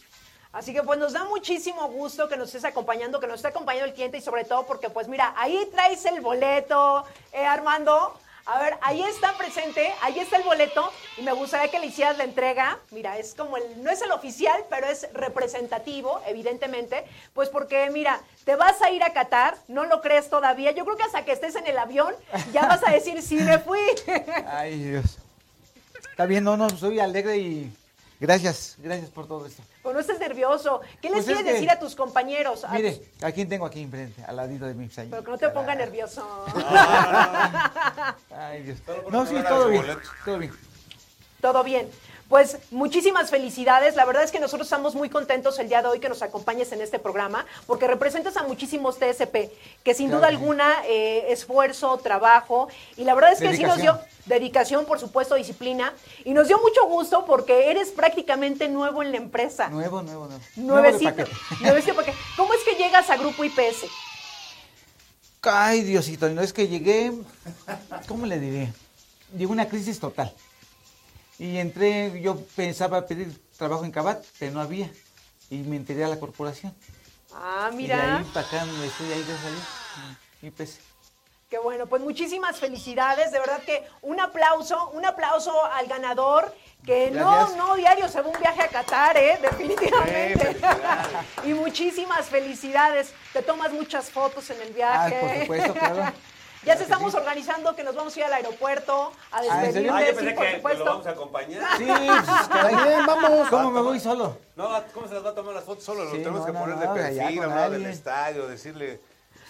Así que pues nos da muchísimo gusto que nos estés acompañando, que nos esté acompañando el cliente y sobre todo porque pues mira, ahí traes el boleto, eh, Armando. A ver, ahí está presente, ahí está el boleto y me gustaría que le hicieras la entrega. Mira, es como el, no es el oficial, pero es representativo, evidentemente, pues porque mira, te vas a ir a Qatar, no lo crees todavía. Yo creo que hasta que estés en el avión ya vas a decir sí me fui. Ay, Dios. Está bien, no, no, soy alegre y gracias, gracias por todo esto. Pero no estés nervioso. ¿Qué les Pues es quieres que- decir a tus compañeros? A Mire, tus- ¿a quién tengo aquí enfrente? Al ladito de pues, ahí. Pero que no te ponga nervioso. Ay, Dios. No, sí, todo bien, todo bien. Todo bien. Pues muchísimas felicidades. La verdad es que nosotros estamos muy contentos el día de hoy que nos acompañes en este programa, porque representas a muchísimos TSP, que sin Claro duda alguna eh, esfuerzo, trabajo, y la verdad es que sí nos dio Dedicación. por supuesto, disciplina, y nos dio mucho gusto porque eres prácticamente nuevo en la empresa. Nuevo, nuevo, nuevo. Nuevecito. Nuevecito porque ¿Cómo es que llegas a Grupo IPS? Ay, Diosito, no es que llegué, ¿cómo le diré? Llegó una crisis total. Y entré, yo pensaba pedir trabajo en Cabat, pero no había. Y me enteré a la corporación. Ah, Y de mira. ahí para acá me estoy ahí de salir. Y pues, Qué bueno, pues muchísimas felicidades, de verdad que un aplauso, un aplauso al ganador, que no, Gracias. no diario se va un viaje a Qatar, ¿eh? definitivamente. y muchísimas felicidades, te tomas muchas fotos en el ah, viaje. por supuesto, claro. ya se estamos sí. organizando que nos vamos a ir al aeropuerto a Ah, despedirte, Ah, yo sí, pensé por que, supuesto. lo vamos a acompañar. Sí, pues, vamos. ¿Cómo me voy solo? No, ¿cómo se las va a tomar las fotos? Solo Sí, lo tenemos no, que no, poner no, de allá perfil, lado del estadio, decirle...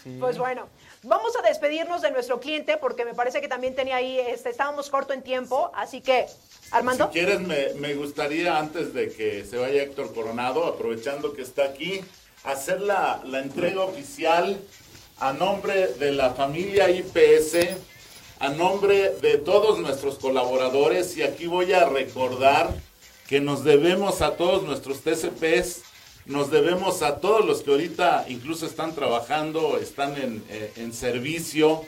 Sí. Pues bueno, vamos a despedirnos de nuestro cliente porque me parece que también tenía ahí, este, estábamos corto en tiempo, así que, Armando. Si quieres, me, me gustaría, antes de que se vaya Héctor Coronado, aprovechando que está aquí, hacer la, la entrega oficial a nombre de la familia IPS, a nombre de todos nuestros colaboradores, y aquí voy a recordar que nos debemos a todos nuestros TCPs, nos debemos a todos los que ahorita incluso están trabajando, están en, eh, en servicio.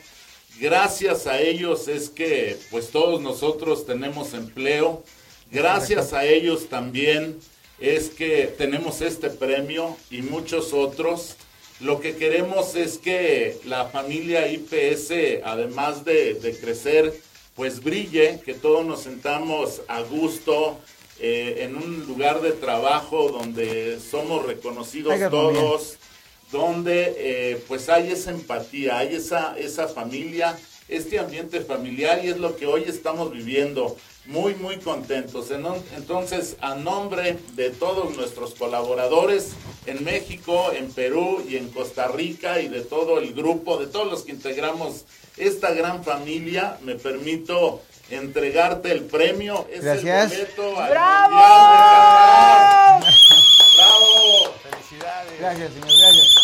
Gracias a ellos es que pues todos nosotros tenemos empleo. Gracias a ellos también es que tenemos este premio y muchos otros. Lo que queremos es que la familia IPS, además de, de crecer, pues brille, que todos nos sentamos a gusto eh, en un lugar de trabajo donde somos reconocidos Oiga, todos, donde eh, pues hay esa empatía, hay esa, esa familia, este ambiente familiar y es lo que hoy estamos viviendo. Muy, muy contentos. En- Entonces, a nombre de todos nuestros colaboradores en México, en Perú y en Costa Rica y de todo el grupo, de todos los que integramos esta gran familia, me permito entregarte el premio. Es Gracias. el boleto al ¡Bravo! Mundial de Qatar. ¡Bravo! Felicidades. Gracias, señor, gracias.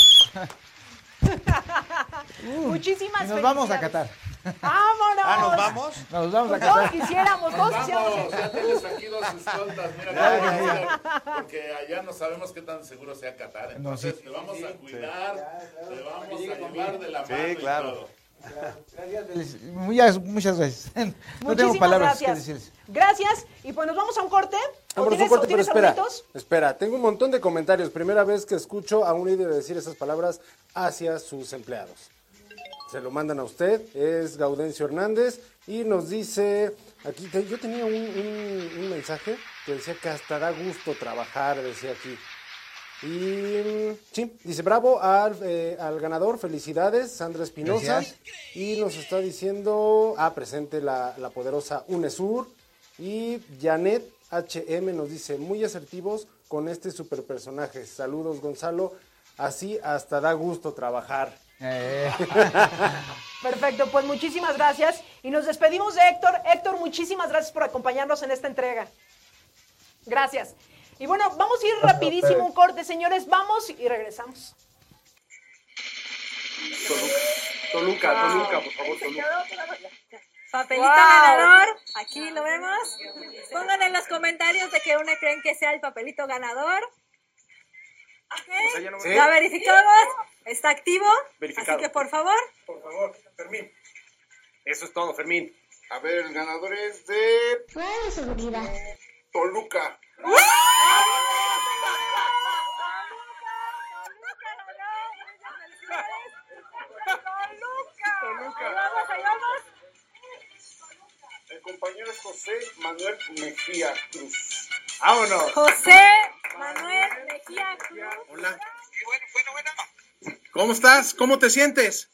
Muchísimas Y nos vamos a. Qatar. ¡Vámonos! Ah, ¿nos vamos? Nos vamos a Todos Qatar. quisiéramos, todos quisiéramos. Vamos, ya tienes aquí dos escoltas, mira, Claro que porque allá no sabemos qué tan seguro sea Qatar, entonces sí. te vamos a cuidar, te vamos a llevar de la Sí, mano y claro. todo. Muchas, muchas gracias. No tengo Muchísimas palabras que gracias. decirles. Gracias. Y pues nos vamos a un corte. ¿O a un tienes, corte, o pero tienes espera, espera, tengo un montón de comentarios. Primera vez que escucho a un líder decir esas palabras hacia sus empleados. Se lo mandan a usted, es Gaudencio Hernández y nos dice, aquí te- yo tenía un, un- un mensaje que decía que hasta da gusto trabajar, decía aquí. Y mm, sí, dice bravo al, eh, al ganador, felicidades, Sandra Espinosa. Y nos está diciendo, ah, presente la, la poderosa UNESUR. Y Janet HM nos dice, muy asertivos con este super personaje. Saludos, Gonzalo. Así hasta da gusto trabajar. Eh, Perfecto, pues muchísimas gracias. Y nos despedimos de Héctor. Héctor, muchísimas gracias por acompañarnos en esta entrega. Gracias. Y bueno, vamos a ir rapidísimo un corte, señores. Vamos y regresamos. Toluca, Toluca, por favor, Toluca. Papelito ganador, aquí lo vemos. Pongan en los comentarios de qué una creen que sea el papelito ganador. Sí. Ya verificamos, está activo. Verificado. Así que por favor. Por favor, Fermín. Eso es todo, Fermín. A ver, el ganador es de Toluca. Toluca. Ahí vamos, ahí vamos. El compañero es José Manuel Mejía Cruz. ¡Vámonos! José Manuel Mejía Cruz. Hola. ¿Cómo estás? ¿Cómo te sientes?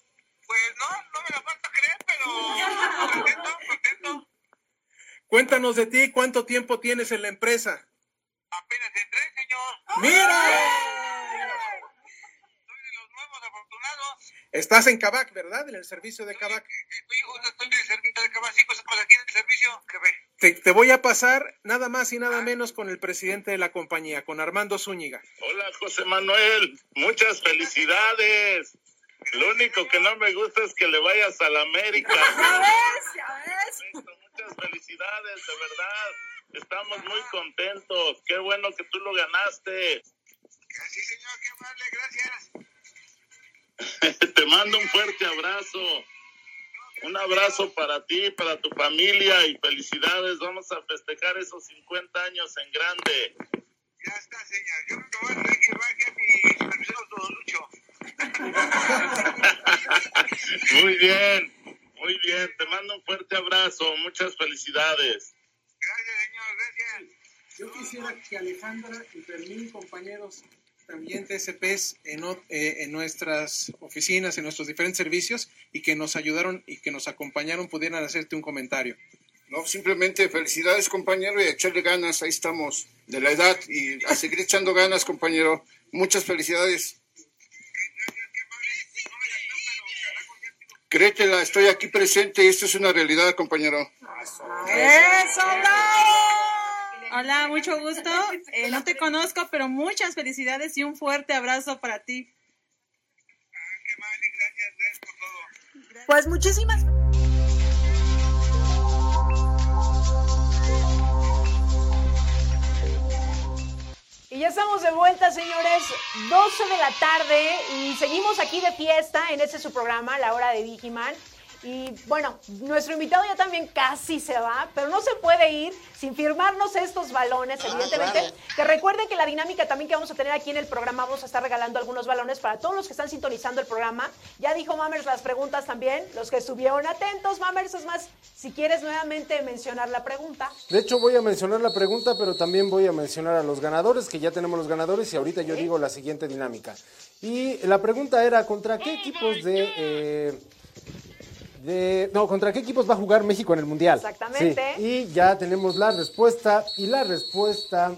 Cuéntanos de ti, ¿cuánto tiempo tienes en la empresa? Apenas entré, señor. ¡Mira! Estás en Cabac, ¿verdad? En el servicio de Cabac. Te, te voy a pasar nada más y nada menos con el presidente de la compañía, con Armando Zúñiga. Hola José Manuel, muchas felicidades. Lo único que no me gusta es que le vayas a la América. Ya ves, ya ves. Muchas felicidades, de verdad. Estamos muy contentos. Qué bueno que tú lo ganaste. Sí, señor, qué amable, gracias. Te mando un fuerte abrazo. Un abrazo para ti, para tu familia y felicidades. Vamos a festejar esos 50 años en grande. Ya está, señor. Yo que voy a tener que baje a mi supervisor Don Lucho. Muy bien, muy bien. Te mando un fuerte abrazo. Muchas felicidades. Yo quisiera que Alejandra y Fermín, compañeros también TSPs en, eh, en nuestras oficinas, en nuestros diferentes servicios, y que nos ayudaron y que nos acompañaron, pudieran hacerte un comentario. No, simplemente felicidades, compañero, y a echarle ganas. Ahí estamos, de la edad, y a seguir echando ganas, compañero. Muchas felicidades. Créetela, estoy aquí presente y esto es una realidad, compañero. ¡Eso, bravo! Hola, mucho gusto. Eh, no te conozco, pero muchas felicidades y un fuerte abrazo para ti. Pues muchísimas. Y ya estamos de vuelta, señores, 12 de la tarde y seguimos aquí de fiesta en este su programa, La Hora de Vigiman. Y bueno, nuestro invitado ya también casi se va, pero no se puede ir sin firmarnos estos balones, evidentemente. claro. Que recuerden que la dinámica también que vamos a tener aquí en el programa, vamos a estar regalando algunos balones para todos los que están sintonizando el programa. Ya dijo Mamers las preguntas también, los que estuvieron atentos, Mamers, es más, si quieres nuevamente mencionar la pregunta. De hecho, voy a mencionar la pregunta, pero también voy a mencionar a los ganadores, que ya tenemos los ganadores, y ahorita yo digo la siguiente dinámica. Y la pregunta era, ¿contra qué equipos de... eh, de- no, ¿contra qué equipos va a jugar México en el Mundial? Exactamente. Sí, y ya tenemos la respuesta, y la respuesta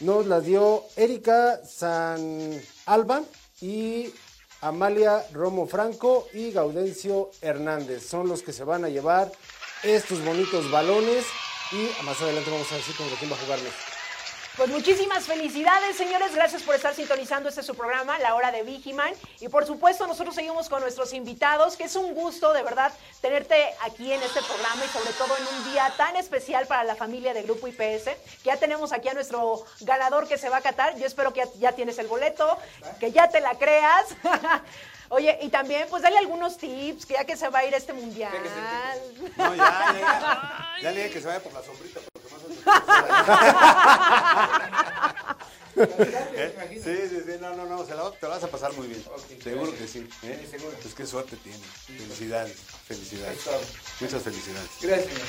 nos la dio Erika San Alba y Amalia Romo Franco y Gaudencio Hernández. Son los que se van a llevar estos bonitos balones y más adelante vamos a decir contra quién va a jugar México. Pues muchísimas felicidades, señores. Gracias por estar sintonizando este su programa, La Hora de Vigiman. Y por supuesto, nosotros seguimos con nuestros invitados, que es un gusto, de verdad, tenerte aquí en este programa y sobre todo en un día tan especial para la familia de Grupo IPS, que ya tenemos aquí a nuestro ganador que se va a catar. Yo espero que ya, tienes el boleto, que ya te la creas. Oye, y también, pues dale algunos tips, que ya que se va a ir este mundial. No, ya, ya, ya. Ya le dije que se vaya por la sombrita. ¿Eh? Sí, sí, sí, no, no, no, se la, te la vas a pasar muy bien. seguro que sí. ¿eh? Pues qué suerte tiene. Felicidades, felicidades. Muchas felicidades. Gracias.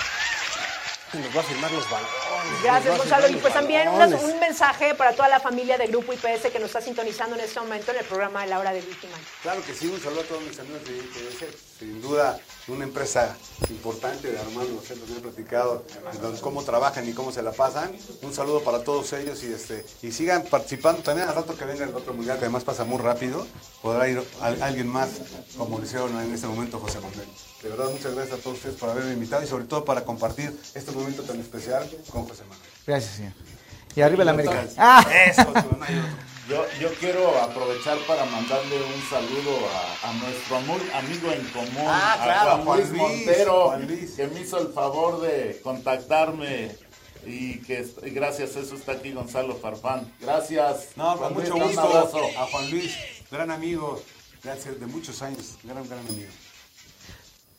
Nos va a firmar los balones. Gracias, Gonzalo. Y pues también un mensaje para toda la familia de Grupo IPS que nos está sintonizando en este momento en el programa de la hora de víctima. Claro que sí, un saludo a todos mis amigos de IPS. Sin duda, una empresa importante de Armando, los centros que he platicado, de cómo trabajan y cómo se la pasan. Un saludo para todos ellos y este y sigan participando. También al rato que venga el otro mundial, que además pasa muy rápido, podrá ir al- alguien más, como lo hicieron en este momento José Manuel. De verdad, muchas gracias a todos ustedes por haberme invitado y sobre todo para compartir este momento tan especial con José Manuel. Gracias, señor. Y arriba yo América. Ah. Eso. Yo, yo quiero aprovechar para mandarle un saludo a, a nuestro amigo en común, Ah, a claro, Juan, Juan Luis Montero, Juan Luis. que me hizo el favor de contactarme y que y gracias a eso está aquí Gonzalo Farfán. Gracias. No, con mucho Luis, un gusto. abrazo. A Juan Luis, gran amigo, gracias de muchos años, gran, gran amigo.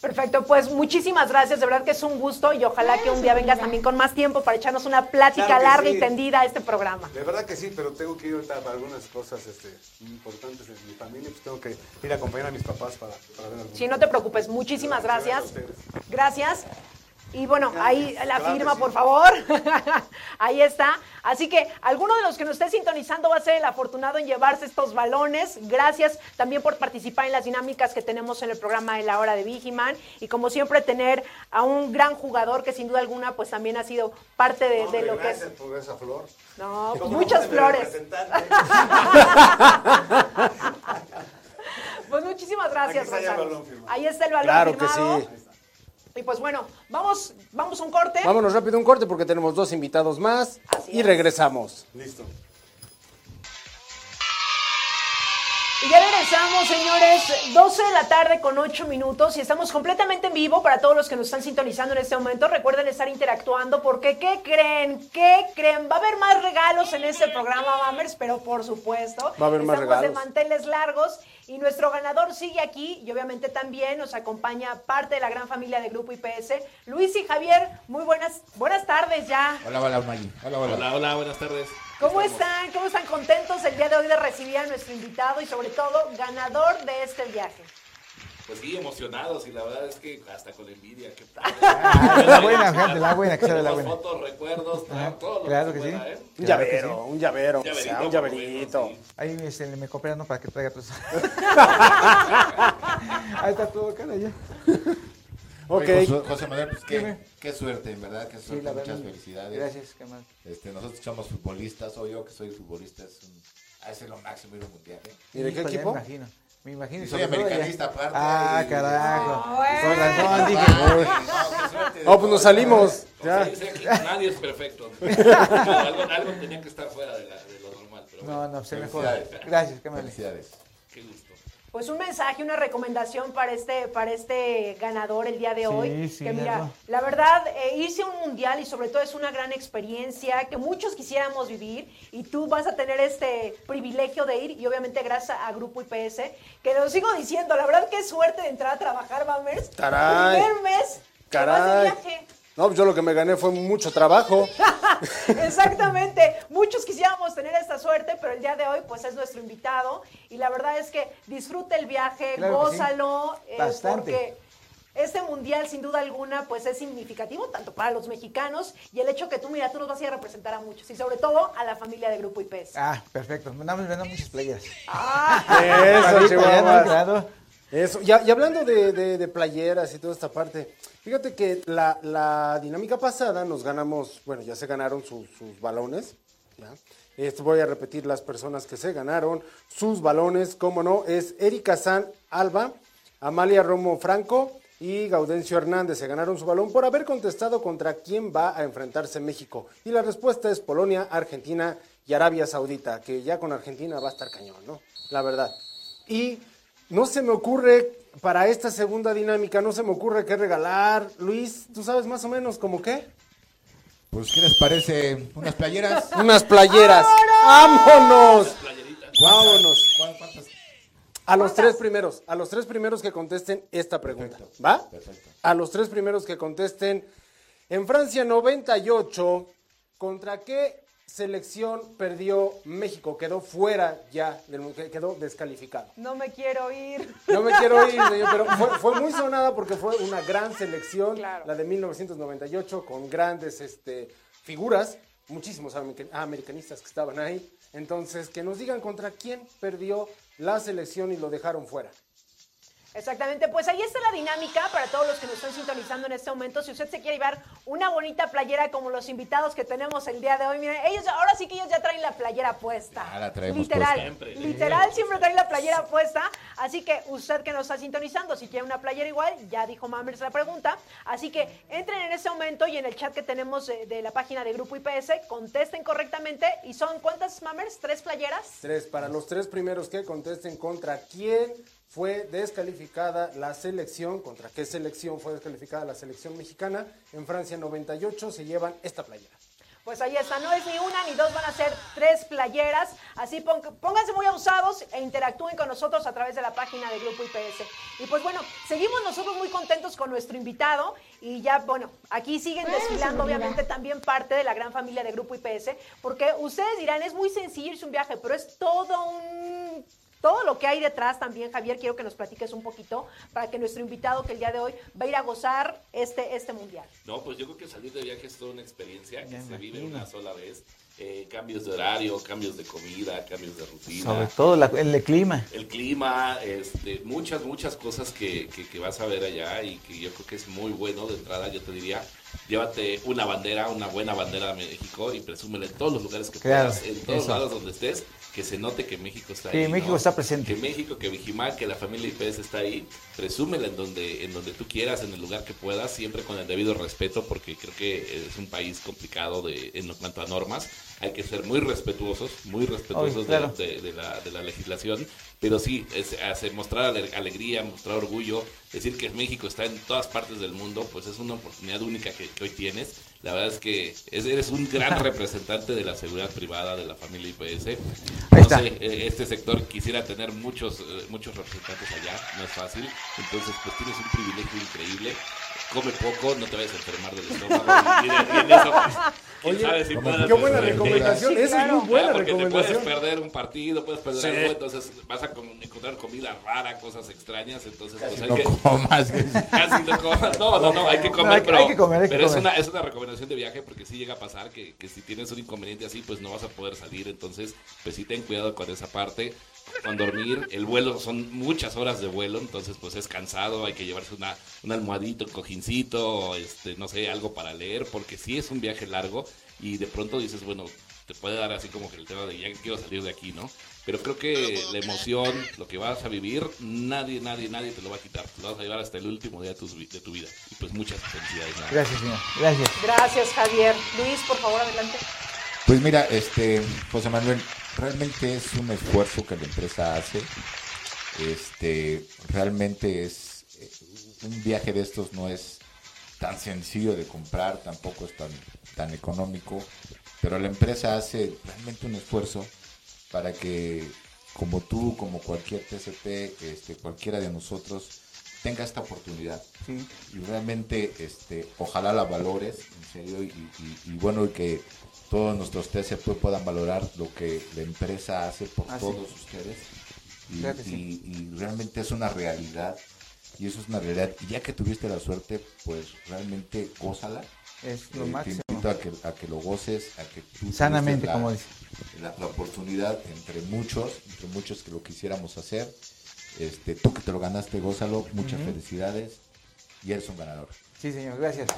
Perfecto, pues muchísimas gracias, de verdad que es un gusto y ojalá que un día vengas también con más tiempo para echarnos una plática Claro larga sí. y tendida a este programa. De verdad que sí, pero tengo que ir ahorita para algunas cosas este, importantes en mi familia, pues tengo que ir a acompañar a mis papás para, para ver algo. Sí, no te preocupes, muchísimas gracias. Gracias. Y bueno, ahí la claro que firma, sí. por favor. ahí está. Así que alguno de los que nos esté sintonizando va a ser el afortunado en llevarse estos balones. Gracias también por participar en las dinámicas que tenemos en el programa de la hora de Vigiman. Y como siempre, tener a un gran jugador que sin duda alguna pues también ha sido parte de, de lo que es... gracias por esa flor. No, pues, muchas flores. Pues muchísimas gracias, Aquí está ya el Gonzalo. balón firmado. Ahí está el balón Claro que firmado. sí. Y pues bueno, vamos, vamos a un corte. Vámonos rápido a un corte porque tenemos dos invitados más y regresamos. Listo. Y ya regresamos, señores, 12 de la tarde con 8 minutos y estamos completamente en vivo para todos los que nos están sintonizando en este momento. Recuerden estar interactuando porque, ¿qué creen? ¿Qué creen? Va a haber más regalos en este programa, Mammers, pero por supuesto. Va a haber más estamos de regalos. manteles largos y nuestro ganador sigue aquí y obviamente también nos acompaña parte de la gran familia de Grupo IPS. Luis y Javier, muy buenas, buenas tardes ya. Hola, hola, Maggie. Hola, hola. Hola, hola, buenas tardes. ¿Cómo están? ¿Cómo están contentos el día de hoy de recibir a nuestro invitado y sobre todo ganador de este viaje? Pues sí, emocionados y la verdad es que hasta con envidia. Qué Ah, de la buena, gente, de la buena, que sea de la buena. fotos, recuerdos, todo lo claro que que se sí. ¿eh? Un Claro que llavero, sí. un llavero, Un o sea, llaverito, un llaverito. Ahí este, me cooperaron para que traiga todo eso. Ahí está todo, cara, ya. Ok. Oye, José, José Manuel, pues qué, qué suerte, en verdad, qué suerte, muchas verdad. felicidades. Gracias, qué mal. Este, nosotros somos futbolistas, o yo que soy futbolista, es un, ha de ser lo máximo ir a un mundial. ¿eh? ¿Y de qué Híjole, equipo? Me imagino. Me imagino. Y y soy americanista aparte, Ah, y- carajo. Bueno. Con razón, dije. No, qué suerte de Oh, pues nos salimos. Ya. aquí, nadie es perfecto. algo, algo tenía que estar fuera de, la- de lo normal, pero bueno, No, no, se mejor. Felicidades. Gracias, qué mal. Felicidades. qué gusto. Pues un mensaje, una recomendación para este, para este ganador el día de Sí, hoy. sí, que mira, la verdad, eh, irse a un mundial y sobre todo es una gran experiencia que muchos quisiéramos vivir y tú vas a tener este privilegio de ir y obviamente gracias a Grupo IPS, que lo sigo diciendo, la verdad qué suerte de entrar a trabajar, Bammers. Caray. Primer mes, te vas de Caray. viaje. No, pues yo lo que me gané fue mucho trabajo. Exactamente. Muchos quisiéramos tener esta suerte, pero el día de hoy pues es nuestro invitado y la verdad es que disfruta el viaje, Claro sí. gózalo, eh, Bastante. porque este mundial sin duda alguna pues es significativo tanto para los mexicanos y el hecho que tú mira tú nos vas a ir a representar a muchos y sobre todo a la familia de Grupo IPS. Ah, perfecto. Mandamos vendamos muchas playas. Eso, Ahorita ya, Chihuahuas. ¿no? Claro. Eso, ya, y hablando de, playeras y toda esta parte, fíjate que la, dinámica pasada nos ganamos, bueno, ya se ganaron sus, balones, ¿ya? Este, voy a repetir las personas que se ganaron sus balones, como no, es Erika San Alba, Amalia Romo Franco y Gaudencio Hernández se ganaron su balón por haber contestado contra quién va a enfrentarse México. Y la respuesta es Polonia, Argentina y Arabia Saudita, que ya con Argentina va a estar cañón, ¿no? La verdad. Y no se me ocurre, para esta segunda dinámica, no se me ocurre qué regalar. Luis, ¿tú sabes más o menos como qué? Pues, ¿qué les parece? ¿Unas playeras? Unas playeras. ¡Vámonos! Vámonos. ¿Cuál- ¿Cuántas? A los tres primeros, a los tres primeros que contesten esta pregunta, ¿va? Perfecto. A los tres primeros que contesten. En Francia 98, ¿contra qué selección perdió México? Quedó fuera ya, del, quedó descalificado. No me quiero ir. No me quiero ir, señor, pero fue, fue muy sonada porque fue una gran selección, Claro. la de 1998, con grandes este, figuras, muchísimos america- americanistas que estaban ahí. Entonces, que nos digan contra quién perdió la selección y lo dejaron fuera. Exactamente, pues ahí está la dinámica para todos los que nos están sintonizando en este momento. Si usted se quiere llevar una bonita playera como los invitados que tenemos el día de hoy, miren, ellos ahora sí que ellos ya traen la playera puesta. Ya la traemos literal, puesta. Siempre. literal siempre traen la playera puesta. Así que usted que nos está sintonizando, si quiere una playera igual, ya dijo Mammers la pregunta. Así que entren en este momento y en el chat que tenemos eh, de la página de Grupo IPS, contesten correctamente. ¿Y son cuántas Mammers? ¿Tres playeras? Tres, para los tres primeros que contesten contra quién fue descalificada la selección, contra qué selección fue descalificada la selección mexicana. En Francia 98 se llevan esta playera. Pues ahí está, no es ni una ni dos, van a ser tres playeras. Así pónganse muy abusados e interactúen con nosotros a través de la página de Grupo IPS. Y pues bueno, seguimos nosotros muy contentos con nuestro invitado y ya, bueno, aquí siguen desfilando obviamente también parte de la gran familia de Grupo IPS, porque ustedes dirán, es muy sencillo irse un viaje, pero es todo un todo lo que hay detrás también, Javier, quiero que nos platiques un poquito para que nuestro invitado que el día de hoy va a ir a gozar este, este mundial. No, pues yo creo que salir de viaje es toda una experiencia que se vive imagino. una sola vez. Eh, cambios de horario, cambios de comida, cambios de rutina. Sobre todo la- el clima. El clima, este, muchas, muchas cosas que, que- que vas a ver allá y que yo creo que es muy bueno de entrada. Yo te diría, llévate una bandera, una buena bandera de México y presúmela en todos los lugares que Claro, puedas, en todos eso. lados donde estés, que se note que México está ahí. México ¿no? está presente. Que México, que Vigimal, que la familia IPS está ahí, presúmela en donde, en donde tú quieras, en el lugar que puedas, siempre con el debido respeto, porque creo que es un país complicado de, en cuanto a normas. Hay que ser muy respetuosos, muy respetuosos Ay, de- claro. de, de la, de la legislación, pero sí, es, hace- mostrar ale- alegría, mostrar orgullo, decir que México está en todas partes del mundo, pues es una oportunidad única que, que hoy tienes. La verdad es que es- eres un gran representante de la seguridad privada de la familia IPS. Ahí No está. sé, eh, este sector quisiera tener muchos, eh, muchos representantes allá, no es fácil. Entonces, pues tienes un privilegio increíble. Come poco, no te vayas a enfermar del estómago. Oye, si qué buena recomendación, Sí, esa es muy buena Ah, porque recomendación. Te puedes perder un partido, puedes perder Sí. algo, entonces vas a encontrar comida rara, cosas extrañas, entonces Casi pues hay no que... comas. Casi no comas. No, no, no, hay que No, comer, hay pero, hay que comer, hay que pero es, una, es una recomendación de viaje porque sí llega a pasar que, que si tienes un inconveniente así, pues no vas a poder salir, entonces pues sí ten cuidado con esa parte. Con dormir, el vuelo son muchas horas de vuelo, entonces pues es cansado, hay que llevarse una, un almohadito, un cojincito, este, no sé, algo para leer, porque sí es un viaje largo y de pronto dices, bueno, te puede dar así como que el tema de ya quiero salir de aquí, ¿no? Pero creo que la emoción, lo que vas a vivir, nadie, nadie, nadie te lo va a quitar. Te lo vas a llevar hasta el último día de tu, de tu vida. Y pues muchas felicidades. nada. Gracias, señor. Gracias. Gracias, Javier. Luis, por favor, adelante. Pues mira, este, José Manuel, realmente es un esfuerzo que la empresa hace. Este, realmente es eh, un viaje de estos no es tan sencillo de comprar, tampoco es tan, tan económico, pero la empresa hace realmente un esfuerzo para que como tú, como cualquier TCP, este, cualquiera de nosotros tenga esta oportunidad Sí. y realmente este ojalá la valores en serio y, y- y bueno que todos nuestros TCP puedan valorar lo que la empresa hace por Ah, sí. todos ustedes y, Claro que sí. y- y realmente es una realidad y eso es una realidad y ya que tuviste la suerte pues realmente gózala Es lo Eh, máximo. te invito a que, a que lo goces a que tú Sanamente, la- como dice. la, la oportunidad entre muchos entre muchos que lo quisiéramos hacer este tú que te lo ganaste gózalo muchas felicidades y eres un ganador Sí, señor. Gracias.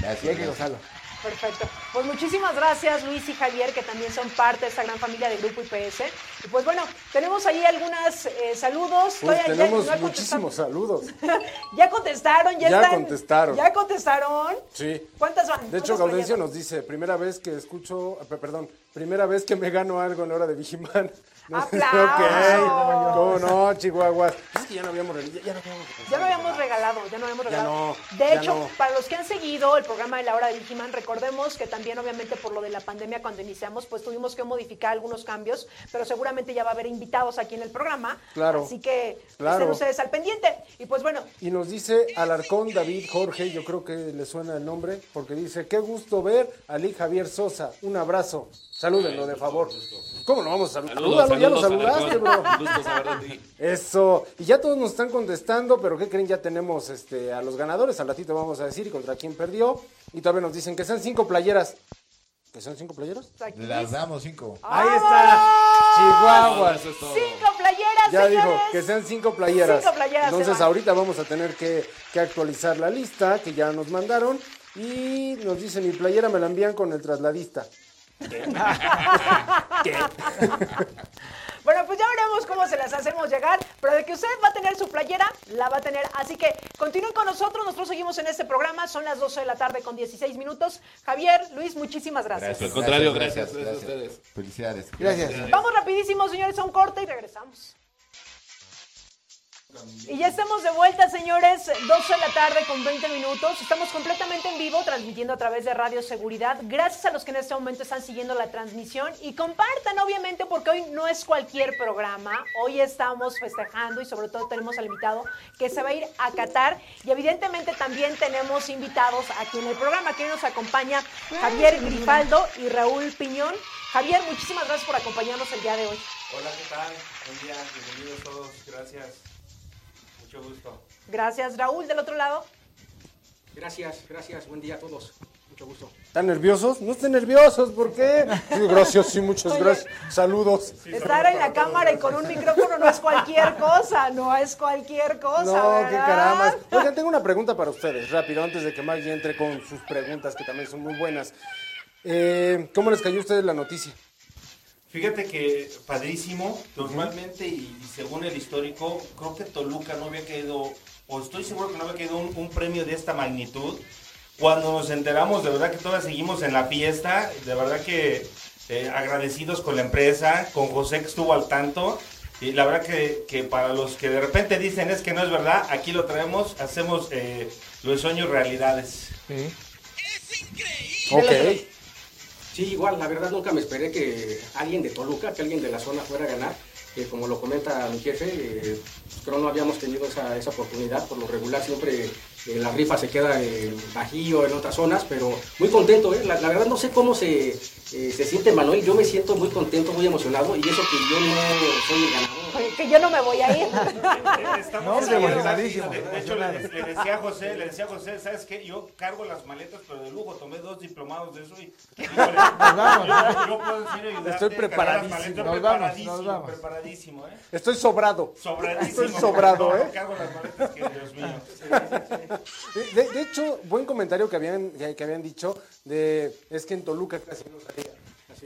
Gracias, Y hay que gozarlo. Perfecto. Pues muchísimas gracias Luis y Javier, que también son parte de esta gran familia de Grupo IPS. Y pues bueno, tenemos ahí algunos saludos. Pues Todavía ya- tenemos no muchísimos saludos. ya contestaron, ya, Ya están- contestaron. Ya contestaron. Sí. ¿Cuántas van? De ¿Cuántas hecho, Gaudencio nos dice, primera vez que escucho, eh, perdón, primera vez que me gano algo en la hora de Vigiman. No ¡Aplausos! ok. ¿Cómo no, Chihuahuas? Es que ya no habíamos, ya, ya no habíamos Ya no habíamos regalado, ya no habíamos Ya regalado. no, de ya hecho, no. para los que han seguido el programa de la hora de Vigiman, recordemos que también obviamente por lo de la pandemia cuando iniciamos, pues tuvimos que modificar algunos cambios, pero seguramente ya va a haber invitados aquí en el programa. Claro, Así que claro. estén ustedes al pendiente. Y pues bueno, Y nos dice Alarcón David Jorge, yo creo que le suena el nombre, porque dice, qué gusto ver a Ali Javier Sosa, un abrazo, salúdenlo de favor. ¿Cómo lo vamos a saludar? Saludos, Salúdalo, ya lo saludos, saludaste, bro. Eso, y ya todos nos están contestando, pero ¿qué creen? Ya tenemos este, a los ganadores, al ratito vamos a decir y contra quién perdió. Y todavía nos dicen que sean cinco playeras. ¿Que sean cinco playeras? Las damos cinco. Ahí está, Chihuahua. Eso es todo. cinco playeras Ya señores. dijo que sean cinco playeras. Cinco playeras Entonces ahorita vamos a tener que, que actualizar la lista que ya nos mandaron. Y nos dice, mi playera me la envían con el trasladista. Bueno, pues ya veremos cómo se las hacemos llegar, pero de que usted va a tener su playera, la va a tener. Así que continúen con nosotros, nosotros seguimos en este programa, son las 12 de la tarde con 16 minutos. Javier, Luis, muchísimas gracias. Al contrario, gracias. Gracias a ustedes. Felicidades. Gracias. Vamos rapidísimo, señores, a un corte y regresamos. Y ya estamos de vuelta, señores, 12 de la tarde con 20 minutos. Estamos completamente en vivo, transmitiendo a través de Radio Seguridad. Gracias a los que en este momento están siguiendo la transmisión y compartan, obviamente, porque hoy no es cualquier programa. Hoy estamos festejando y sobre todo tenemos al invitado que se va a ir a Qatar. Y evidentemente también tenemos invitados aquí en el programa. Aquí nos acompaña Javier Grifaldo y Raúl Piñón. Javier, muchísimas gracias por acompañarnos el día de hoy. Hola, ¿qué tal? Buen día, bienvenidos todos, gracias. Mucho gusto. Gracias, Raúl, del otro lado. Gracias, gracias, buen día a todos. Mucho gusto. ¿Están nerviosos? No estén nerviosos, ¿por qué? Sí, gracias, sí, muchas Oye. gracias. Saludos. Estar en la cámara y con un micrófono no es cualquier cosa, no es cualquier cosa. No, qué ¿verdad? caramba. Oigan, tengo una pregunta para ustedes, rápido, antes de que Maggie entre con sus preguntas, que también son muy buenas. Eh, ¿Cómo les cayó a ustedes la noticia? Fíjate que padrísimo, normalmente y, y según el histórico, creo que Toluca no había caído, o estoy seguro que no había caído un, un premio de esta magnitud. Cuando nos enteramos, de verdad que todas seguimos en la fiesta, de verdad que eh, agradecidos con la empresa, con José que estuvo al tanto. Y la verdad que, que para los que de repente dicen es que no es verdad, aquí lo traemos, hacemos eh, los sueños realidades. Ok. Sí, igual, la verdad nunca me esperé que alguien de Toluca, que alguien de la zona fuera a ganar. Eh, como lo comenta mi jefe, eh, creo no habíamos tenido esa, esa oportunidad. Por lo regular siempre eh, la rifa se queda en Bajío, en otras zonas, pero muy contento. ¿eh? La, la verdad no sé cómo se, eh, se siente Manuel, yo me siento muy contento, muy emocionado y eso que yo no soy el ganador. Que yo no me voy a ir. Estamos No, emocionadísimo, De, de hecho, le, le decía a José, le decía a José, ¿sabes qué? Yo cargo las maletas, pero de lujo, tomé dos diplomados de eso y... híjole, vamos. yo, yo puedo decir ayudarte Estoy preparadísimo. maletas, Nos vamos, preparadísimo, nos vamos. preparadísimo, ¿eh? Estoy sobrado. Sobradísimo. Estoy sobrado, No, ¿eh? cargo las maletas que, Dios mío. De, de- de hecho, buen comentario que habían, que habían dicho de es que en Toluca casi no salía.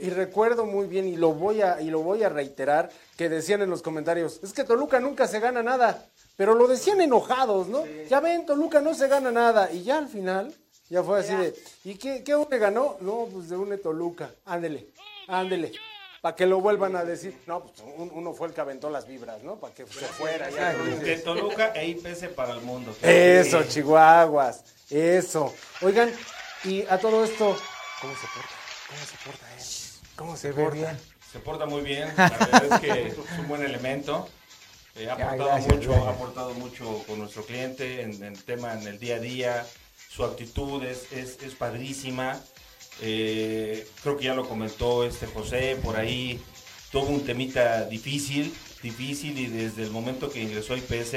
Y recuerdo muy bien, y lo voy a, y lo voy a reiterar, que decían en los comentarios, es que Toluca nunca se gana nada. Pero lo decían enojados, ¿no? Ya ven, Toluca no se gana nada. Y ya al final, ya fue así de, ¿y qué, qué UNE ganó? No, pues de UNE Toluca. Ándele, ándele. Para que lo vuelvan a decir. No, pues un- uno fue el que aventó las vibras, ¿no? Para que se fuera. ya. De Toluca e IPS para el mundo. Eso, chihuahuas. Eso. Oigan, y a todo esto, ¿cómo se porta? ¿Cómo se porta él? ¿Cómo se, Se ve porta? bien. Se porta muy bien, la verdad es que es un buen elemento. Eh, ha Ya, aportado gracias, mucho, gracias. ha aportado mucho con nuestro cliente en el tema en el día a día. Su actitud es, es, es padrísima. Eh, creo que ya lo comentó este José por ahí. Tuvo un temita difícil, difícil y desde el momento que ingresó a IPS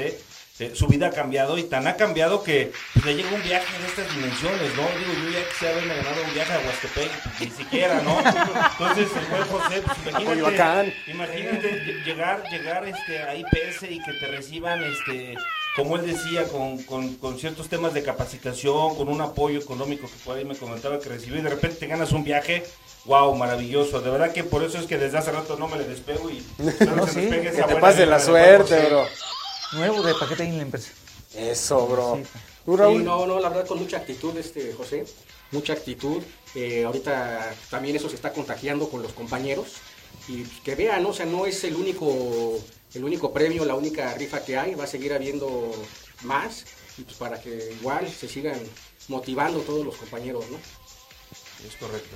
eh, su vida ha cambiado y tan ha cambiado que pues, le llega un viaje de estas dimensiones, ¿no? Digo, yo ya quisiera haberme ganado un viaje a Huastepec, ni siquiera, ¿no? Entonces, el buen José, pues imagínate, imagínate lle- llegar, llegar este, a IPS y que te reciban, este, como él decía, con, con, con ciertos temas de capacitación, con un apoyo económico que por ahí me comentaba que recibió y de repente te ganas un viaje, wow, maravilloso. De verdad que por eso es que desde hace rato no me le despego y No, que se sí. despegue Que esa te buena pase vibra la suerte, bro. Nuevo de paquete ahí en la empresa. Eso, bro. Sí. ¿Tú, Raúl? Sí, no, no, la verdad con mucha actitud, este José, mucha actitud. Eh, ahorita también eso se está contagiando con los compañeros y pues, que vean, ¿no? o sea, no es el único, el único premio, la única rifa que hay, va a seguir habiendo más y pues para que igual se sigan motivando todos los compañeros, ¿no? Es correcto.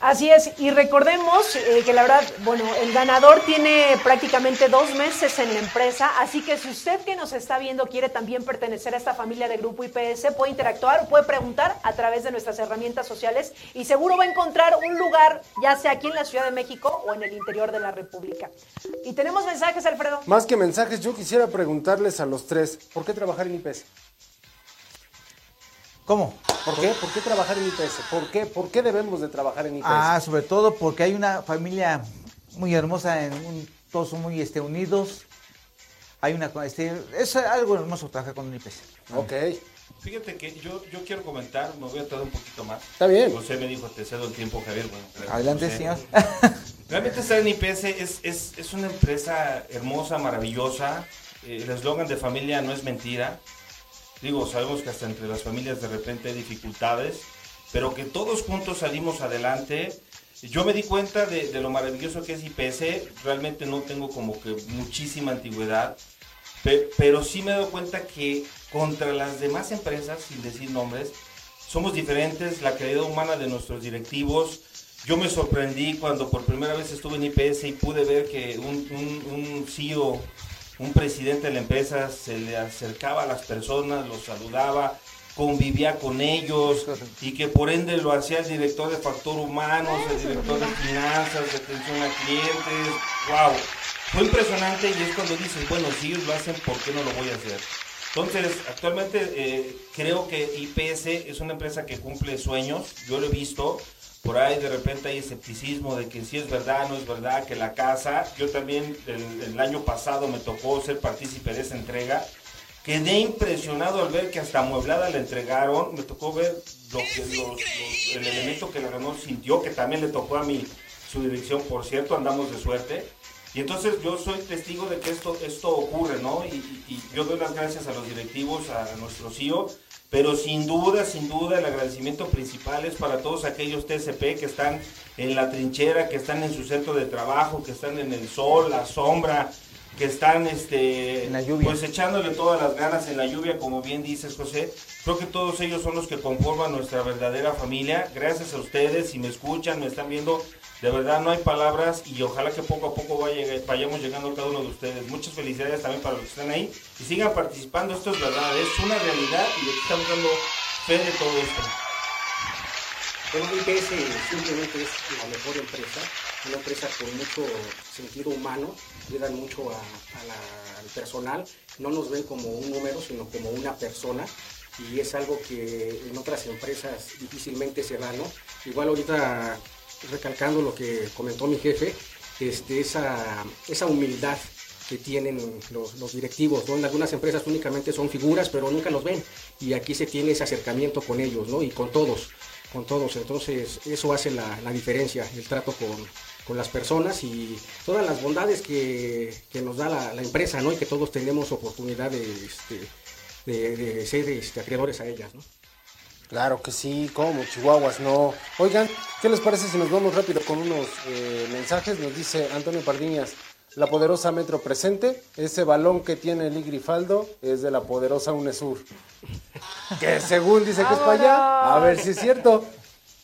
Así es, y recordemos eh, que la verdad, bueno, el ganador tiene prácticamente dos meses en la empresa, así que si usted que nos está viendo quiere también pertenecer a esta familia de Grupo IPS, puede interactuar, puede preguntar a través de nuestras herramientas sociales y seguro va a encontrar un lugar, ya sea aquí en la Ciudad de México o en el interior de la República. Y tenemos mensajes, Alfredo. Más que mensajes, yo quisiera preguntarles a los tres, ¿por qué trabajar en IPS? ¿Cómo? ¿Por qué? ¿Por qué trabajar en IPS? ¿Por qué? ¿Por qué debemos de trabajar en IPS? Ah, sobre todo porque hay una familia muy hermosa, en un- todos son muy este, unidos, hay una, este, es algo hermoso trabajar con un IPC. Ok. Fíjate que yo, yo quiero comentar, me voy a tardar un poquito más. Está bien. José me dijo, te cedo el tiempo, Javier. Bueno, gracias, Adelante, José. señor. Realmente estar en IPS es, es, es una empresa hermosa, maravillosa. Eh, el eslogan de familia no es mentira. Digo, sabemos que hasta entre las familias de repente hay dificultades, pero que todos juntos salimos adelante. Yo me di cuenta de, de lo maravilloso que es IPS. Realmente no tengo como que muchísima antigüedad, pe- pero sí me dado cuenta que contra las demás empresas, sin decir nombres, somos diferentes, la calidad humana de nuestros directivos. Yo me sorprendí cuando por primera vez estuve en IPS y pude ver que un, un, un CEO, un presidente de la empresa se le acercaba a las personas, los saludaba, convivía con ellos y que por ende lo hacía el director de factor humanos, el director de finanzas, de atención a clientes. ¡Wow! Fue impresionante y es cuando dices, bueno, si ellos lo hacen, ¿por qué no lo voy a hacer? Entonces, actualmente eh, creo que IPS es una empresa que cumple sueños, yo lo he visto, por ahí de repente hay escepticismo de que si es verdad, no es verdad, que la casa, yo también el, el año pasado me tocó ser partícipe de esa entrega, quedé impresionado al ver que hasta amueblada la entregaron, me tocó ver lo que los- los- el elemento que la ganó sintió, que también le tocó a mí su dirección, por cierto, andamos de suerte. Y entonces yo soy testigo de que esto, esto ocurre, ¿no? Y, y- y yo doy las gracias a los directivos, a nuestro CEO, pero sin duda, sin duda, el agradecimiento principal es para todos aquellos TSP que están en la trinchera, que están en su centro de trabajo, que están en el sol, la sombra, que están este, pues echándole todas las ganas en la lluvia, como bien dices, José. Creo que todos ellos son los que conforman nuestra verdadera familia. Gracias a ustedes, si me escuchan, me están viendo, de verdad no hay palabras y ojalá que poco a poco vaya, vayamos llegando cada uno de ustedes. Muchas felicidades también para los que están ahí y sigan participando. Esto es verdad, es una realidad y aquí estamos dando fe de todo esto. Bueno, IPS simplemente es la mejor empresa, una empresa con mucho sentido humano, cuidan mucho al personal, no nos ven como un número, sino como una persona, y es algo que en otras empresas difícilmente se da, ¿no? Igual ahorita, recalcando lo que comentó mi jefe, este, esa, esa humildad que tienen los, directivos, ¿no? En algunas empresas únicamente son figuras, pero nunca los ven, y aquí se tiene ese acercamiento con ellos, ¿no? Y con todos con todos. Entonces, eso hace la, la diferencia, el trato con, con las personas y todas las bondades que, que nos da la, empresa, ¿no? Y que todos tenemos oportunidad de, este, de, de ser este, acreedores a ellas, ¿no? Claro que sí, como Chihuahuas, no. Oigan, ¿qué les parece si nos vamos rápido con unos eh, mensajes? Nos dice Antonio Pardiñas, la poderosa Metro presente, ese balón que tiene el Grifaldo es de la poderosa UNESUR. Que según dice que es para allá, a ver si es cierto.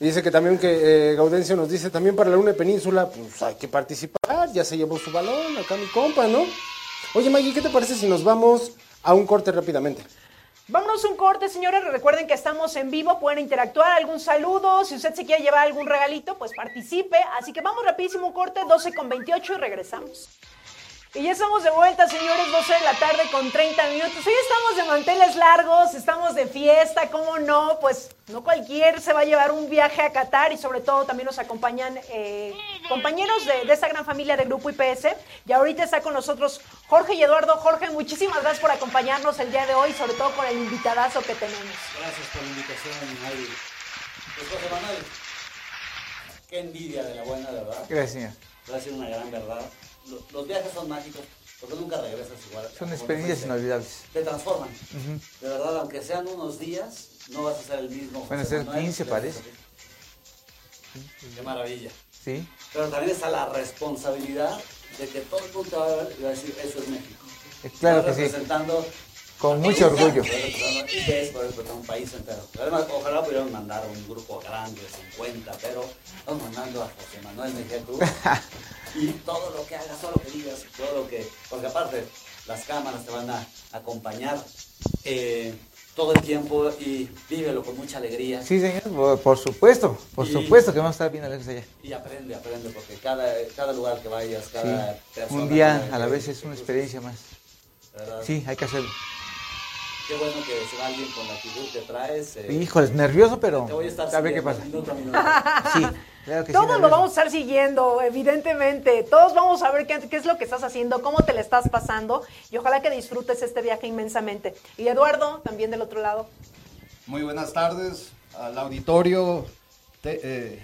Dice que también que eh, Gaudencio nos dice, también para la UNE Península, pues hay que participar, ya se llevó su balón, acá mi compa, ¿no? Oye Maggie, ¿qué te parece si nos vamos a un corte rápidamente? Vámonos un corte, señores. Recuerden que estamos en vivo, pueden interactuar, algún saludo. Si usted se quiere llevar algún regalito, pues participe. Así que vamos rapidísimo un corte, 12 con 28 y regresamos. Y ya estamos de vuelta, señores, 12 de la tarde con 30 minutos. Hoy estamos de manteles largos, estamos de fiesta, ¿cómo no? Pues no cualquier se va a llevar un viaje a Qatar y sobre todo también nos acompañan eh, compañeros de, de esta gran familia de Grupo IPS. Y ahorita está con nosotros Jorge y Eduardo. Jorge, muchísimas gracias por acompañarnos el día de hoy, sobre todo con el invitadazo que tenemos. Gracias por la invitación, Ari. Pues José Manuel, qué envidia de la buena, verdad. Gracias, señor. Ser una gran verdad. Lo- Los viajes son mágicos porque nunca regresas igual. Son experiencias inolvidables. Te transforman. De verdad, aunque sean unos días, no vas a ser el mismo. Van a ser Manuel. 15, parece. Qué maravilla. Sí. Pero también está la responsabilidad de que todo el mundo va a decir, eso es México. Eh, claro Estás que sí. Con mucho orgullo. Un país entero. Además, ojalá pudieran mandar un grupo grande, 50, pero estamos mandando a José Manuel Mejía Cruz. y todo lo que hagas, todo lo que digas, todo lo que. Porque aparte, las cámaras te van a acompañar eh, todo el tiempo y vívelo con mucha alegría. Sí, señor, por, por supuesto, por Y- supuesto que vamos a estar bien alegres allá. Y aprende, aprende, porque cada, cada lugar que vayas, cada Sí. persona. Un día a la vez es una experiencia más. ¿verdad? Sí, hay que hacerlo. Qué bueno que se va alguien con la actitud que traes. eh, Híjoles, nervioso, pero Te voy a estar a ver qué siguiendo pasa. minuto a minuto. Sí, Claro que sí, Todos lo vamos a estar siguiendo, evidentemente. Todos vamos a ver qué, qué es lo que estás haciendo, cómo te le estás pasando y ojalá que disfrutes este viaje inmensamente. Y Eduardo, también del otro lado. Muy buenas tardes al auditorio te- eh,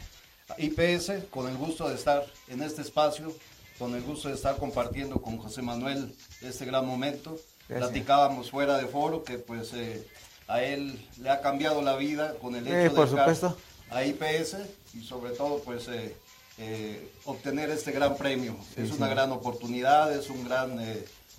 IPS, con el gusto de estar en este espacio, con el gusto de estar compartiendo con José Manuel este gran momento. Gracias. Platicábamos fuera de foro que pues eh, a él le ha cambiado la vida con el hecho por de supuesto. a IPS y sobre todo pues eh, eh, obtener este gran premio. Sí, es sí. una gran oportunidad, es un gran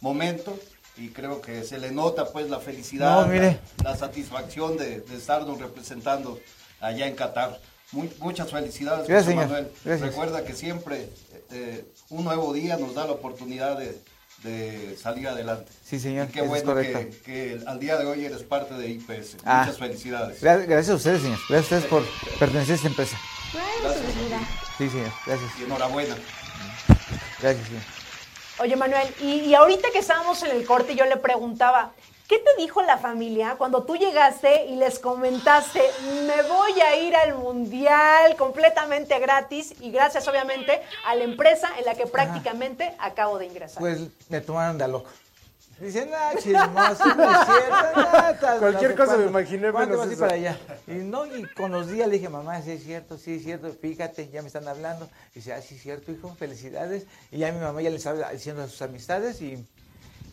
momento y creo que se le nota pues la felicidad, No, la, la satisfacción de, de estarnos representando allá en Qatar. Muy- muchas felicidades, Gracias, José señor. Manuel. Gracias. Recuerda que siempre eh, un nuevo día nos da la oportunidad de, de salir adelante. Sí, señor, Y qué eso es bueno que, al día de hoy eres parte de IPS. Ah. Muchas felicidades. Gra- Gracias a ustedes, señor. Gracias a ustedes por pertenecer a esta empresa. Gracias. Sí, señor. Gracias. Y enhorabuena. Gracias, señor. Oye, Manuel, y, y ahorita que estábamos en el corte, yo le preguntaba, ¿qué te dijo la familia cuando tú llegaste y les comentaste, me voy a ir al mundial completamente gratis y gracias obviamente a la empresa en la que prácticamente acabo de ingresar? Pues me tomaron de a loco. Dicen, ah, chismoso, no es cierto, tal, Cualquier no sé cosa me imaginé ¿Cuánto menos vas eso. para allá? Y no, y con los días le dije, mamá, sí es cierto, sí es cierto, fíjate, ya me están hablando. Y dice, ah, sí es cierto, hijo, felicidades. Y ya mi mamá ya le estaba diciendo a sus amistades y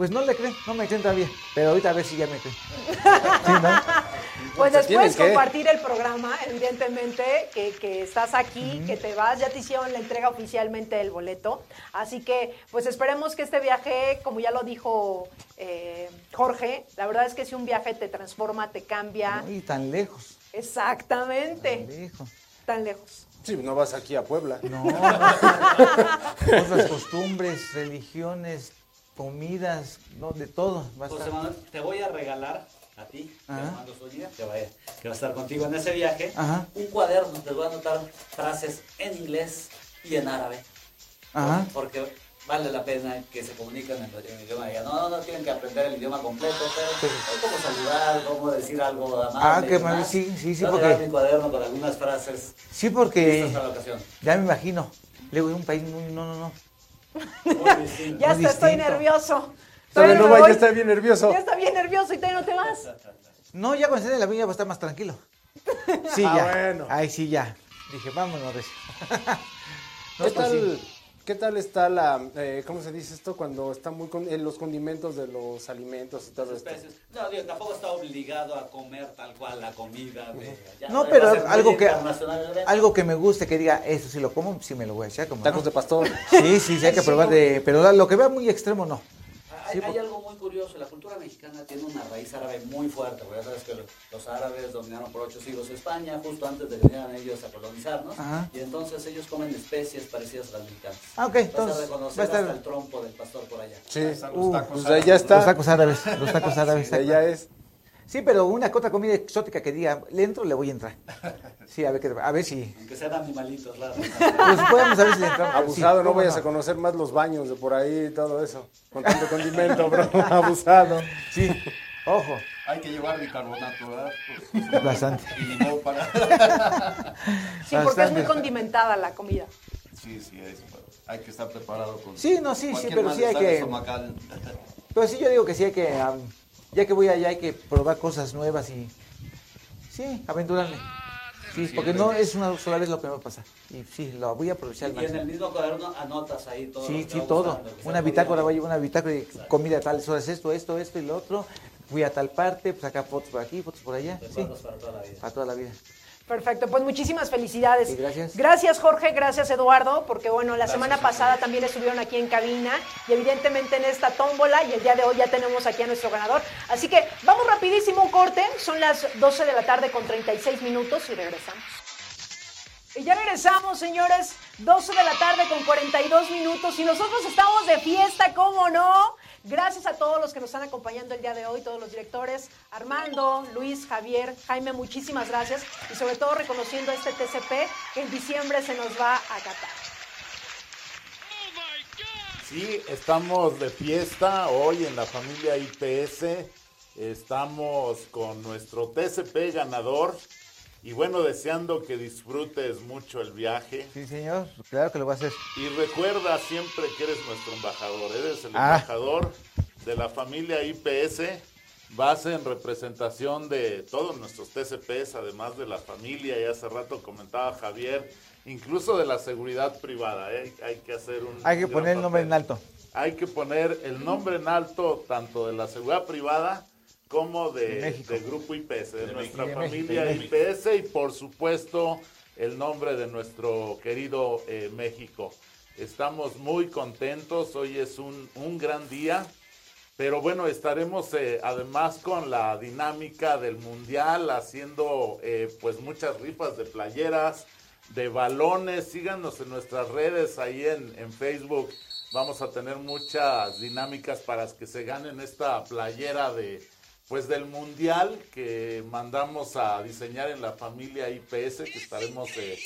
pues no le creen, no me creen todavía. Pero ahorita a ver si ya me creen. Sí, ¿no? Pues después compartir el programa, evidentemente, que, que estás aquí, que te vas, ya te hicieron la entrega oficialmente del boleto. Así que, pues esperemos que este viaje, como ya lo dijo eh, Jorge, la verdad es que si un viaje te transforma, te cambia. Y tan lejos. Exactamente. Tan lejos. Tan lejos. Sí, no vas aquí a Puebla. No. Otras costumbres, religiones, comidas, no, de todo. Va a José estar. Manuel, te voy a regalar a ti. Armando Zúñiga, que, vaya- que va a estar contigo en ese viaje, Ajá. un cuaderno, te voy a anotar frases en inglés y en árabe, Ajá. porque vale la pena que se comuniquen en el idioma allá. No, no tienen que aprender el idioma completo, pero es como saludar, cómo decir algo amable. Ah, qué mal, sí, sí, sí, porque- mi cuaderno con algunas frases Sí, porque listas para la ocasión. ya me imagino. Luego en un país muy, no, no, no. Ya hasta estoy distinto. nervioso. Todavía Todavía no ya está bien nervioso. Ya está bien nervioso y todavía no te vas. No, ya cuando esté en la viña va a estar más tranquilo. Sí, Ah, ya. bueno. Ay, sí, ya. Dije, vámonos. ¿Qué pues tal, sí. ¿Qué tal está la, eh, cómo se dice esto? Cuando está muy con los condimentos de los alimentos y todo esto. especies. No, digo, tampoco está obligado a comer tal cual la comida de allá. No, pero algo que algo que me guste, que diga, eso sí lo como, sí me lo voy a echar. Como Tacos no. de pastor. Sí, sí, sí, hay que Sí, probar no. de... Pero lo que vea muy extremo, no. Hay, Sí, hay por- algo muy curioso, la cultura mexicana tiene una raíz árabe muy fuerte, porque ya sabes que lo- los árabes dominaron por ocho siglos España, justo antes de que vinieran ellos a colonizarnos, Ajá. y entonces ellos comen especies parecidas a las mexicanas. Ah, ok, Vas entonces, a reconocer va a estar- hasta el trompo del pastor por allá. Sí, los uh, tacos pues allá está. Los tacos árabes, los tacos árabes. Allá es. Sí, pero una otra comida exótica que diga, ¿le entro o le voy a entrar? Sí, a ver, qué- a ver si... Aunque sean animalitos raros. Pues podemos a ver si le entramos. Abusado, Sí, no ¿cómo vayas a conocer más los baños de por ahí y todo eso. Con tanto condimento, bro. Abusado. Sí, ojo. Hay que llevar bicarbonato, ¿verdad? Bastante. Y limón para... Sí, porque es muy condimentada la comida. Sí, sí, es- hay que estar preparado con Sí, no, sí, sí, pero sí hay que-. Pero sí, yo digo que sí hay que, am, ya que voy allá hay que probar cosas nuevas y, sí, aventurarme. Sí, porque no es una sola vez lo que me va a pasar. Y sí, lo voy a aprovechar Y en el mismo cuaderno anotas ahí todo. Sí, sí, todo. gustando, Una bitácora, voy a llevar una bitácora de comida a tales horas, esto, esto, esto y lo otro. Fui a tal parte, pues acá fotos por aquí, fotos por allá. Sí, para toda la vida. para toda la vida. Perfecto, pues muchísimas felicidades. Sí, gracias. Gracias Jorge, gracias Eduardo, porque bueno, la semana pasada también estuvieron aquí en cabina y evidentemente en esta tómbola y el día de hoy ya tenemos aquí a nuestro ganador. Así que vamos rapidísimo un corte, son las 12 de la tarde con 36 minutos y regresamos. Y ya regresamos, señores, 12 de la tarde con 42 minutos y nosotros estamos de fiesta, ¿cómo no? Gracias a todos los que nos están acompañando el día de hoy, todos los directores, Armando, Luis, Javier, Jaime, muchísimas gracias y sobre todo reconociendo este TCP que en diciembre se nos va a Qatar. Sí, estamos de fiesta hoy en la familia IPS. Estamos con nuestro TCP ganador Y bueno, deseando que disfrutes mucho el viaje. Sí, señor, claro que lo voy a hacer. Y recuerda siempre que eres nuestro embajador. Eres el Ah. embajador de la familia IPS. Vas en representación de todos nuestros TCPs, además de la familia. Y hace rato comentaba Javier, incluso de la seguridad privada. ¿eh? Hay que hacer un. Hay que poner el nombre en alto. Hay que poner el nombre en alto tanto de la seguridad privada como de, De México. de Grupo IPS, de, De nuestra México. familia De. IPS y por supuesto el nombre de nuestro querido eh, México. Estamos muy contentos, hoy es un, un gran día, pero bueno, estaremos eh, además con la dinámica del Mundial haciendo eh, pues muchas rifas de playeras, de balones, síganos en nuestras redes ahí en, en Facebook. Vamos a tener muchas dinámicas para que se ganen esta playera de pues del mundial que mandamos a diseñar en la familia IPS que estaremos eh,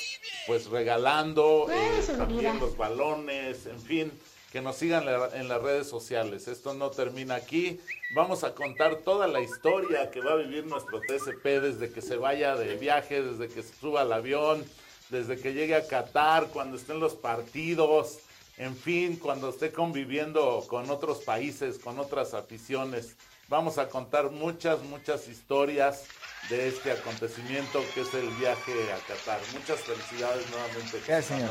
pues regalando eh, también los balones, en fin, que nos sigan la- en las redes sociales. Esto no termina aquí. Vamos a contar toda la historia que va a vivir nuestro TCP desde que se vaya de viaje, desde que se suba al avión, desde que llegue a Qatar, cuando estén los partidos, en fin, cuando esté conviviendo con otros países, con otras aficiones. Vamos a contar muchas, muchas historias de este acontecimiento que es el viaje a Qatar. Muchas felicidades nuevamente. Gracias, señor.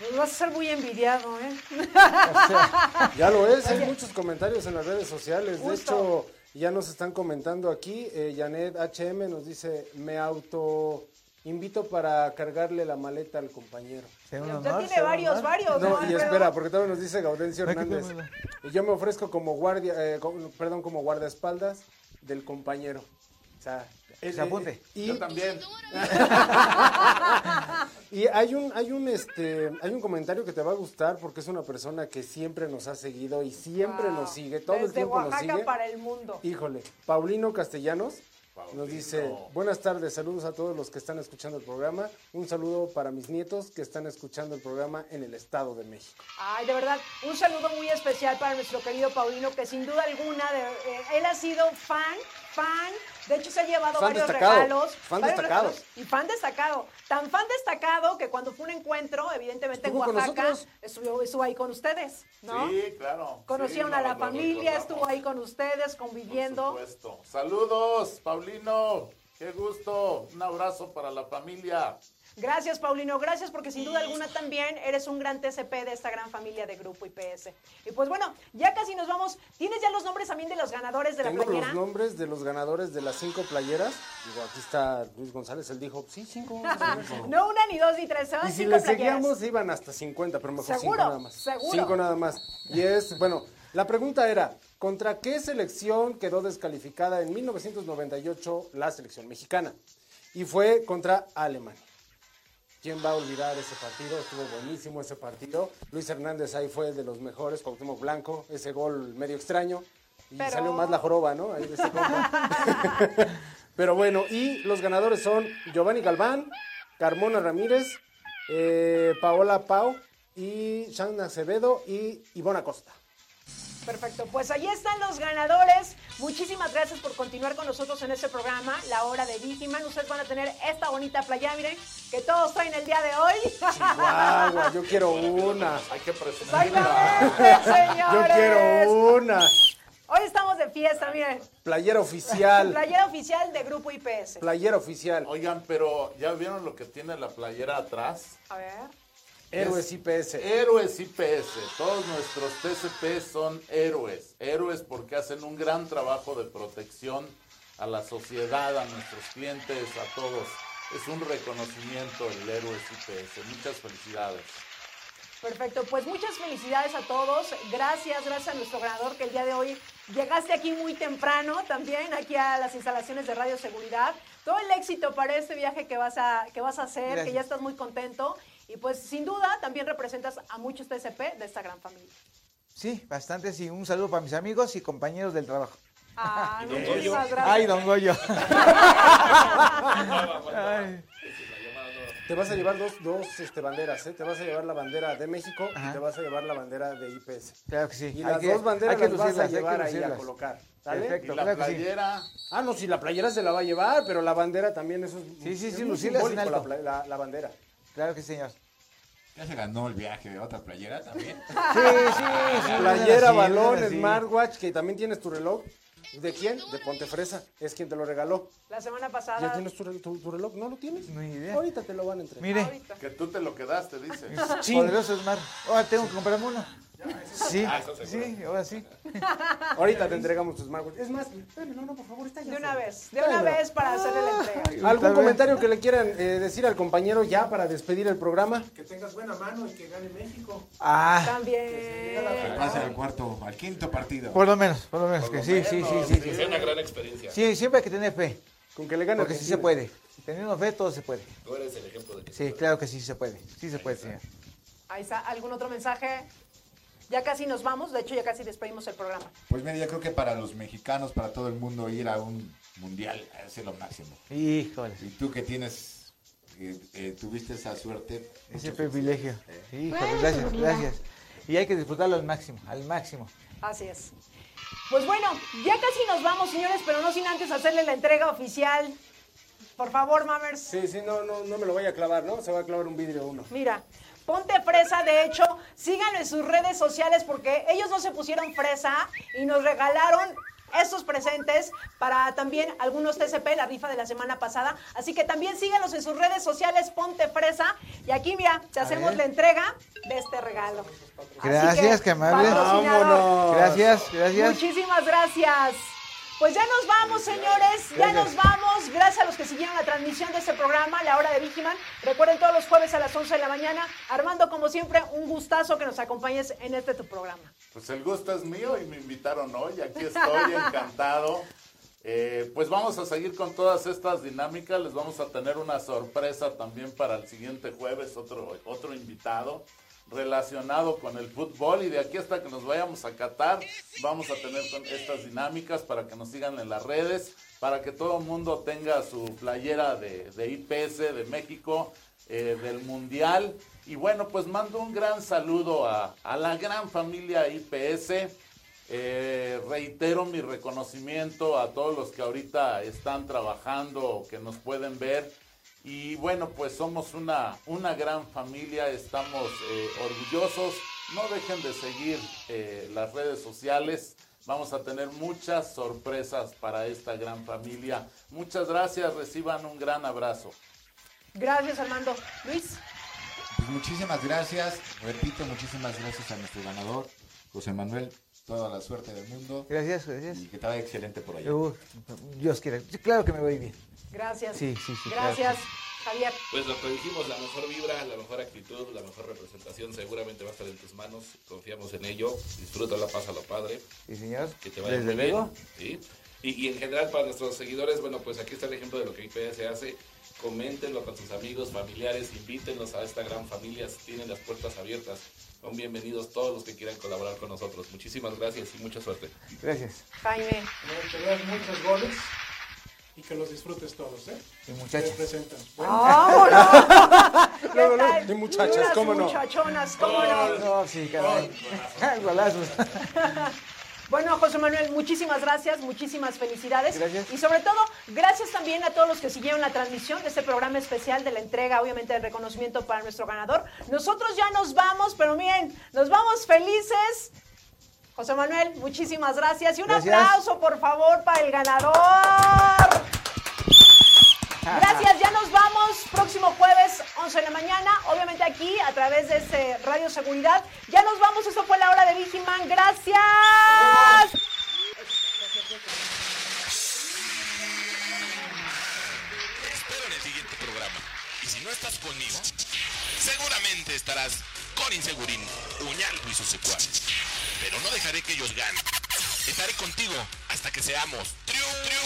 Nos vas a ser muy envidiado, ¿eh? Ya lo es, hay muchos comentarios en las redes sociales. De hecho, ya nos están comentando aquí. Eh, Janet HM nos dice: Me auto invito para cargarle la maleta al compañero. Ya tiene varios, varios, ¿no? Y espera, porque también nos dice Gaudencio Hernández. Y yo me ofrezco como guardia, eh, perdón, como guardaespaldas del compañero. O sea, eh, Se apunte. eh, y, Yo también. y hay un, hay un, este, hay un comentario que te va a gustar porque es una persona que siempre nos ha seguido y siempre Wow. nos sigue, todo el tiempo nos Oaxaca sigue. para el mundo. Híjole, Paulino Castellanos nos dice, buenas tardes, saludos a todos los que están escuchando el programa, un saludo para mis nietos que están escuchando el programa en el Estado de México. Ay, de verdad, un saludo muy especial para nuestro querido Paulino, que sin duda alguna, de- eh, él ha sido fan, fan, de hecho se ha llevado Fan varios destacado, regalos. fan varios destacado. regalos, y fan destacado, tan fan destacado que cuando fue un encuentro, evidentemente en Oaxaca, estuvo, estuvo ahí con ustedes, ¿no? Sí, claro. Conocieron Sí, a la familia, estuvo ahí con ustedes, Por conviviendo. supuesto. Saludos, Paulino. Qué gusto. Un abrazo para la familia. Gracias, Paulino. Gracias porque sin duda alguna también eres un gran TCP de esta gran familia de Grupo IPS. Y pues bueno, ya casi nos vamos. ¿Tienes ya los nombres también de los ganadores de la Tengo playera? los nombres de los ganadores de las cinco playeras. Digo, aquí está Luis González, él dijo, sí, cinco. No una, ni dos, ni tres. se van Y si cinco le seguíamos iban hasta 50, pero mejor cinco Seguro, nada más. seguro. Cinco nada más. Y es, bueno, la pregunta era, ¿contra qué selección quedó descalificada en 1998 la selección mexicana? Y fue contra Alemania. ¿Quién va a olvidar ese partido? Estuvo buenísimo ese partido. Luis Hernández ahí fue de los mejores, Cuauhtémoc Blanco, ese gol medio extraño. Y Pero- salió más la joroba, ¿no? Ahí de. Pero bueno, y los ganadores son Giovanni Galván, Carmona Ramírez, eh, Paola Pau y Shan Acevedo y Ivona Costa. Perfecto, pues ahí están los ganadores. Muchísimas gracias por continuar con nosotros en este programa, La Hora de Vigiman. Ustedes van a tener esta bonita playa, miren, que todos traen el día de hoy. Chihuahua, yo quiero una. Hay que presentar. Exactamente, señores. Yo quiero una. Hoy estamos de fiesta, miren. Playera oficial. Playera oficial de Grupo IPS. Playera oficial. Oigan, pero ¿ya vieron lo que tiene la playera atrás? A ver. Héroes IPS. Héroes IPS. Todos nuestros TCP son héroes. Héroes porque hacen un gran trabajo de protección a la sociedad, a nuestros clientes, a todos. Es un reconocimiento el Héroes IPS. Muchas felicidades. Perfecto, pues muchas felicidades a todos. Gracias, gracias a nuestro ganador que el día de hoy llegaste aquí muy temprano también, aquí a las instalaciones de Radio Seguridad. Todo el éxito para este viaje que vas a, que vas a hacer, que ya estás muy contento. Y pues sin duda también representas a muchos TCP de esta gran familia. Sí, bastantes y un saludo para mis amigos y compañeros del trabajo. Ah, Don Goyo. Ay, don Goyo. Ay. Te vas a llevar dos, dos este, banderas, ¿eh? Te vas a llevar la bandera de México y Ajá. te vas a llevar la bandera de IPS. Claro que sí. Y Hay las que- dos banderas que las vas a llevar ahí a colocar. ¿sale? Perfecto, Y la claro sí. playera. Ah, no, si la playera se la va a llevar, pero la bandera también, eso es. Sí, sí, es sí, alto. la, la- la bandera. Claro que sí, señor. Ya se ganó el viaje de otra playera también. Sí, sí, sí. Playera, sí, balón, sí. smartwatch, que también tienes tu reloj. ¿De quién? De Pontefresa. Es quien te lo regaló. La semana ¿Ya pasada. tienes tu, tu- tu reloj? ¿No lo tienes? No idea. Ahorita te lo van a entregar. Mire. Que tú te lo quedaste, dice. Sí. Poderoso Smart. Ahora tengo que comprarme uno. Sí, Ah, sí, ahora sí. Ahorita te entregamos tu smartwatch. Es más, no, no, por favor, está ya. De una vez, de una vez para hacerle la entrega. ¿Algún comentario que le quieran eh, decir al compañero ya para despedir el programa? Que tengas buena mano y que gane México. Ah, También. Que pase al cuarto, al quinto partido. por lo menos, por lo menos. Que sí, sí, sí, sí. Que sea una gran experiencia. Sí, siempre hay que tener fe. Con que le gane Porque sí se puede. Teniendo fe, todo se puede. Tú eres el ejemplo de que Sí, claro que sí se puede. Sí se puede, señor. Ahí está. ¿Algún otro mensaje? Ya casi nos vamos. De hecho, ya casi despedimos el programa. Pues mira, yo creo que para los mexicanos, para todo el mundo, ir a un mundial es lo máximo. Híjole. Y tú que tienes, eh, eh, tuviste esa suerte. Ese privilegio. felicidades. Híjole, Bueno, gracias, pues mira. gracias. Y hay que disfrutarlo al máximo, al máximo. Así es. Pues bueno, ya casi nos vamos, señores, pero no sin antes hacerle la entrega oficial. Por favor, Mamers. Sí, sí, no, no, no me lo vaya a clavar, ¿no? Se va a clavar un vidrio uno. Mira, ponte fresa, de hecho, síganlo en sus redes sociales porque ellos no se pusieron fresa y nos regalaron estos presentes para también algunos TCP, la rifa de la semana pasada. Así que también síganos en sus redes sociales, ponte fresa. Y aquí, mira, te hacemos la entrega de este regalo. Gracias, qué amable. patrocinador, Vámonos. Gracias, gracias. Muchísimas gracias. Pues ya nos vamos, señores, ya nos vamos. Gracias a los que siguieron la transmisión de este programa, La Hora de Vigiman. Recuerden todos los jueves a las 11 de la mañana. Armando, como siempre, un gustazo que nos acompañes en este tu programa. Pues el gusto es mío y me invitaron hoy. Aquí estoy encantado. Eh, pues vamos a seguir con todas estas dinámicas. Les vamos a tener una sorpresa también para el siguiente jueves, otro, otro invitado relacionado con el fútbol y de aquí hasta que nos vayamos a Qatar vamos a tener estas dinámicas para que nos sigan en las redes, para que todo el mundo tenga su playera de, de IPS de México, eh, del Mundial. Y bueno, pues mando un gran saludo a, a la gran familia IPS. Eh, reitero mi reconocimiento a todos los que ahorita están trabajando que nos pueden ver. Y bueno, pues somos una, una gran familia, estamos eh, orgullosos. No dejen de seguir eh, las redes sociales. Vamos a tener muchas sorpresas para esta gran familia. Muchas gracias, reciban un gran abrazo. Gracias, Armando. Luis. Pues muchísimas gracias, repito, muchísimas gracias a nuestro ganador, José Manuel, toda la suerte del mundo. Gracias, gracias. Y que te vaya excelente por allá. Uh, Dios quiera. Claro que me voy bien. Gracias. Sí, sí, sí, Gracias, Javier. Pues lo que dijimos, la mejor vibra, la mejor actitud, la mejor representación seguramente va a estar en tus manos. Confiamos en ello. Disfrútala, pásalo padre. Sí, señor. Que te vaya Desde muy bien, luego. ¿sí? Y, y en general para nuestros seguidores, bueno, pues aquí está el ejemplo de lo que IPS hace. Coméntenlo con sus amigos, familiares, invítenlos a esta gran familia. Tienen las puertas abiertas. Son bienvenidos todos los que quieran colaborar con nosotros. Muchísimas gracias y mucha suerte. Gracias. Jaime. Que veas muchos goles y que los disfrutes todos, ¿eh? Y muchachos. Representan. ¡Vámonos! ¿Qué Luego, luego, tal? de muchachas, ¿cómo no? muchachonas, ¿cómo no? No, sí, caray. Golazos. Bueno, José Manuel, muchísimas gracias, muchísimas felicidades. Gracias. Y sobre todo, gracias también a todos los que siguieron la transmisión de este programa especial de la entrega, obviamente, del reconocimiento para nuestro ganador. Nosotros ya nos vamos, pero miren, nos vamos felices. José Manuel, muchísimas gracias. Y un Gracias. aplauso, por favor, para el ganador. Gracias, ya nos vamos. Próximo jueves, 11 de la mañana. Obviamente aquí, a través de este Radio Seguridad. Ya nos vamos. Esto fue la hora de Vigiman. Gracias. Espero en el siguiente programa. Y si no estás conmigo, seguramente estarás con Insegurín, Uñalco y sus secuaces. Pero no dejaré que ellos ganen. Estaré contigo hasta que seamos triunfadores.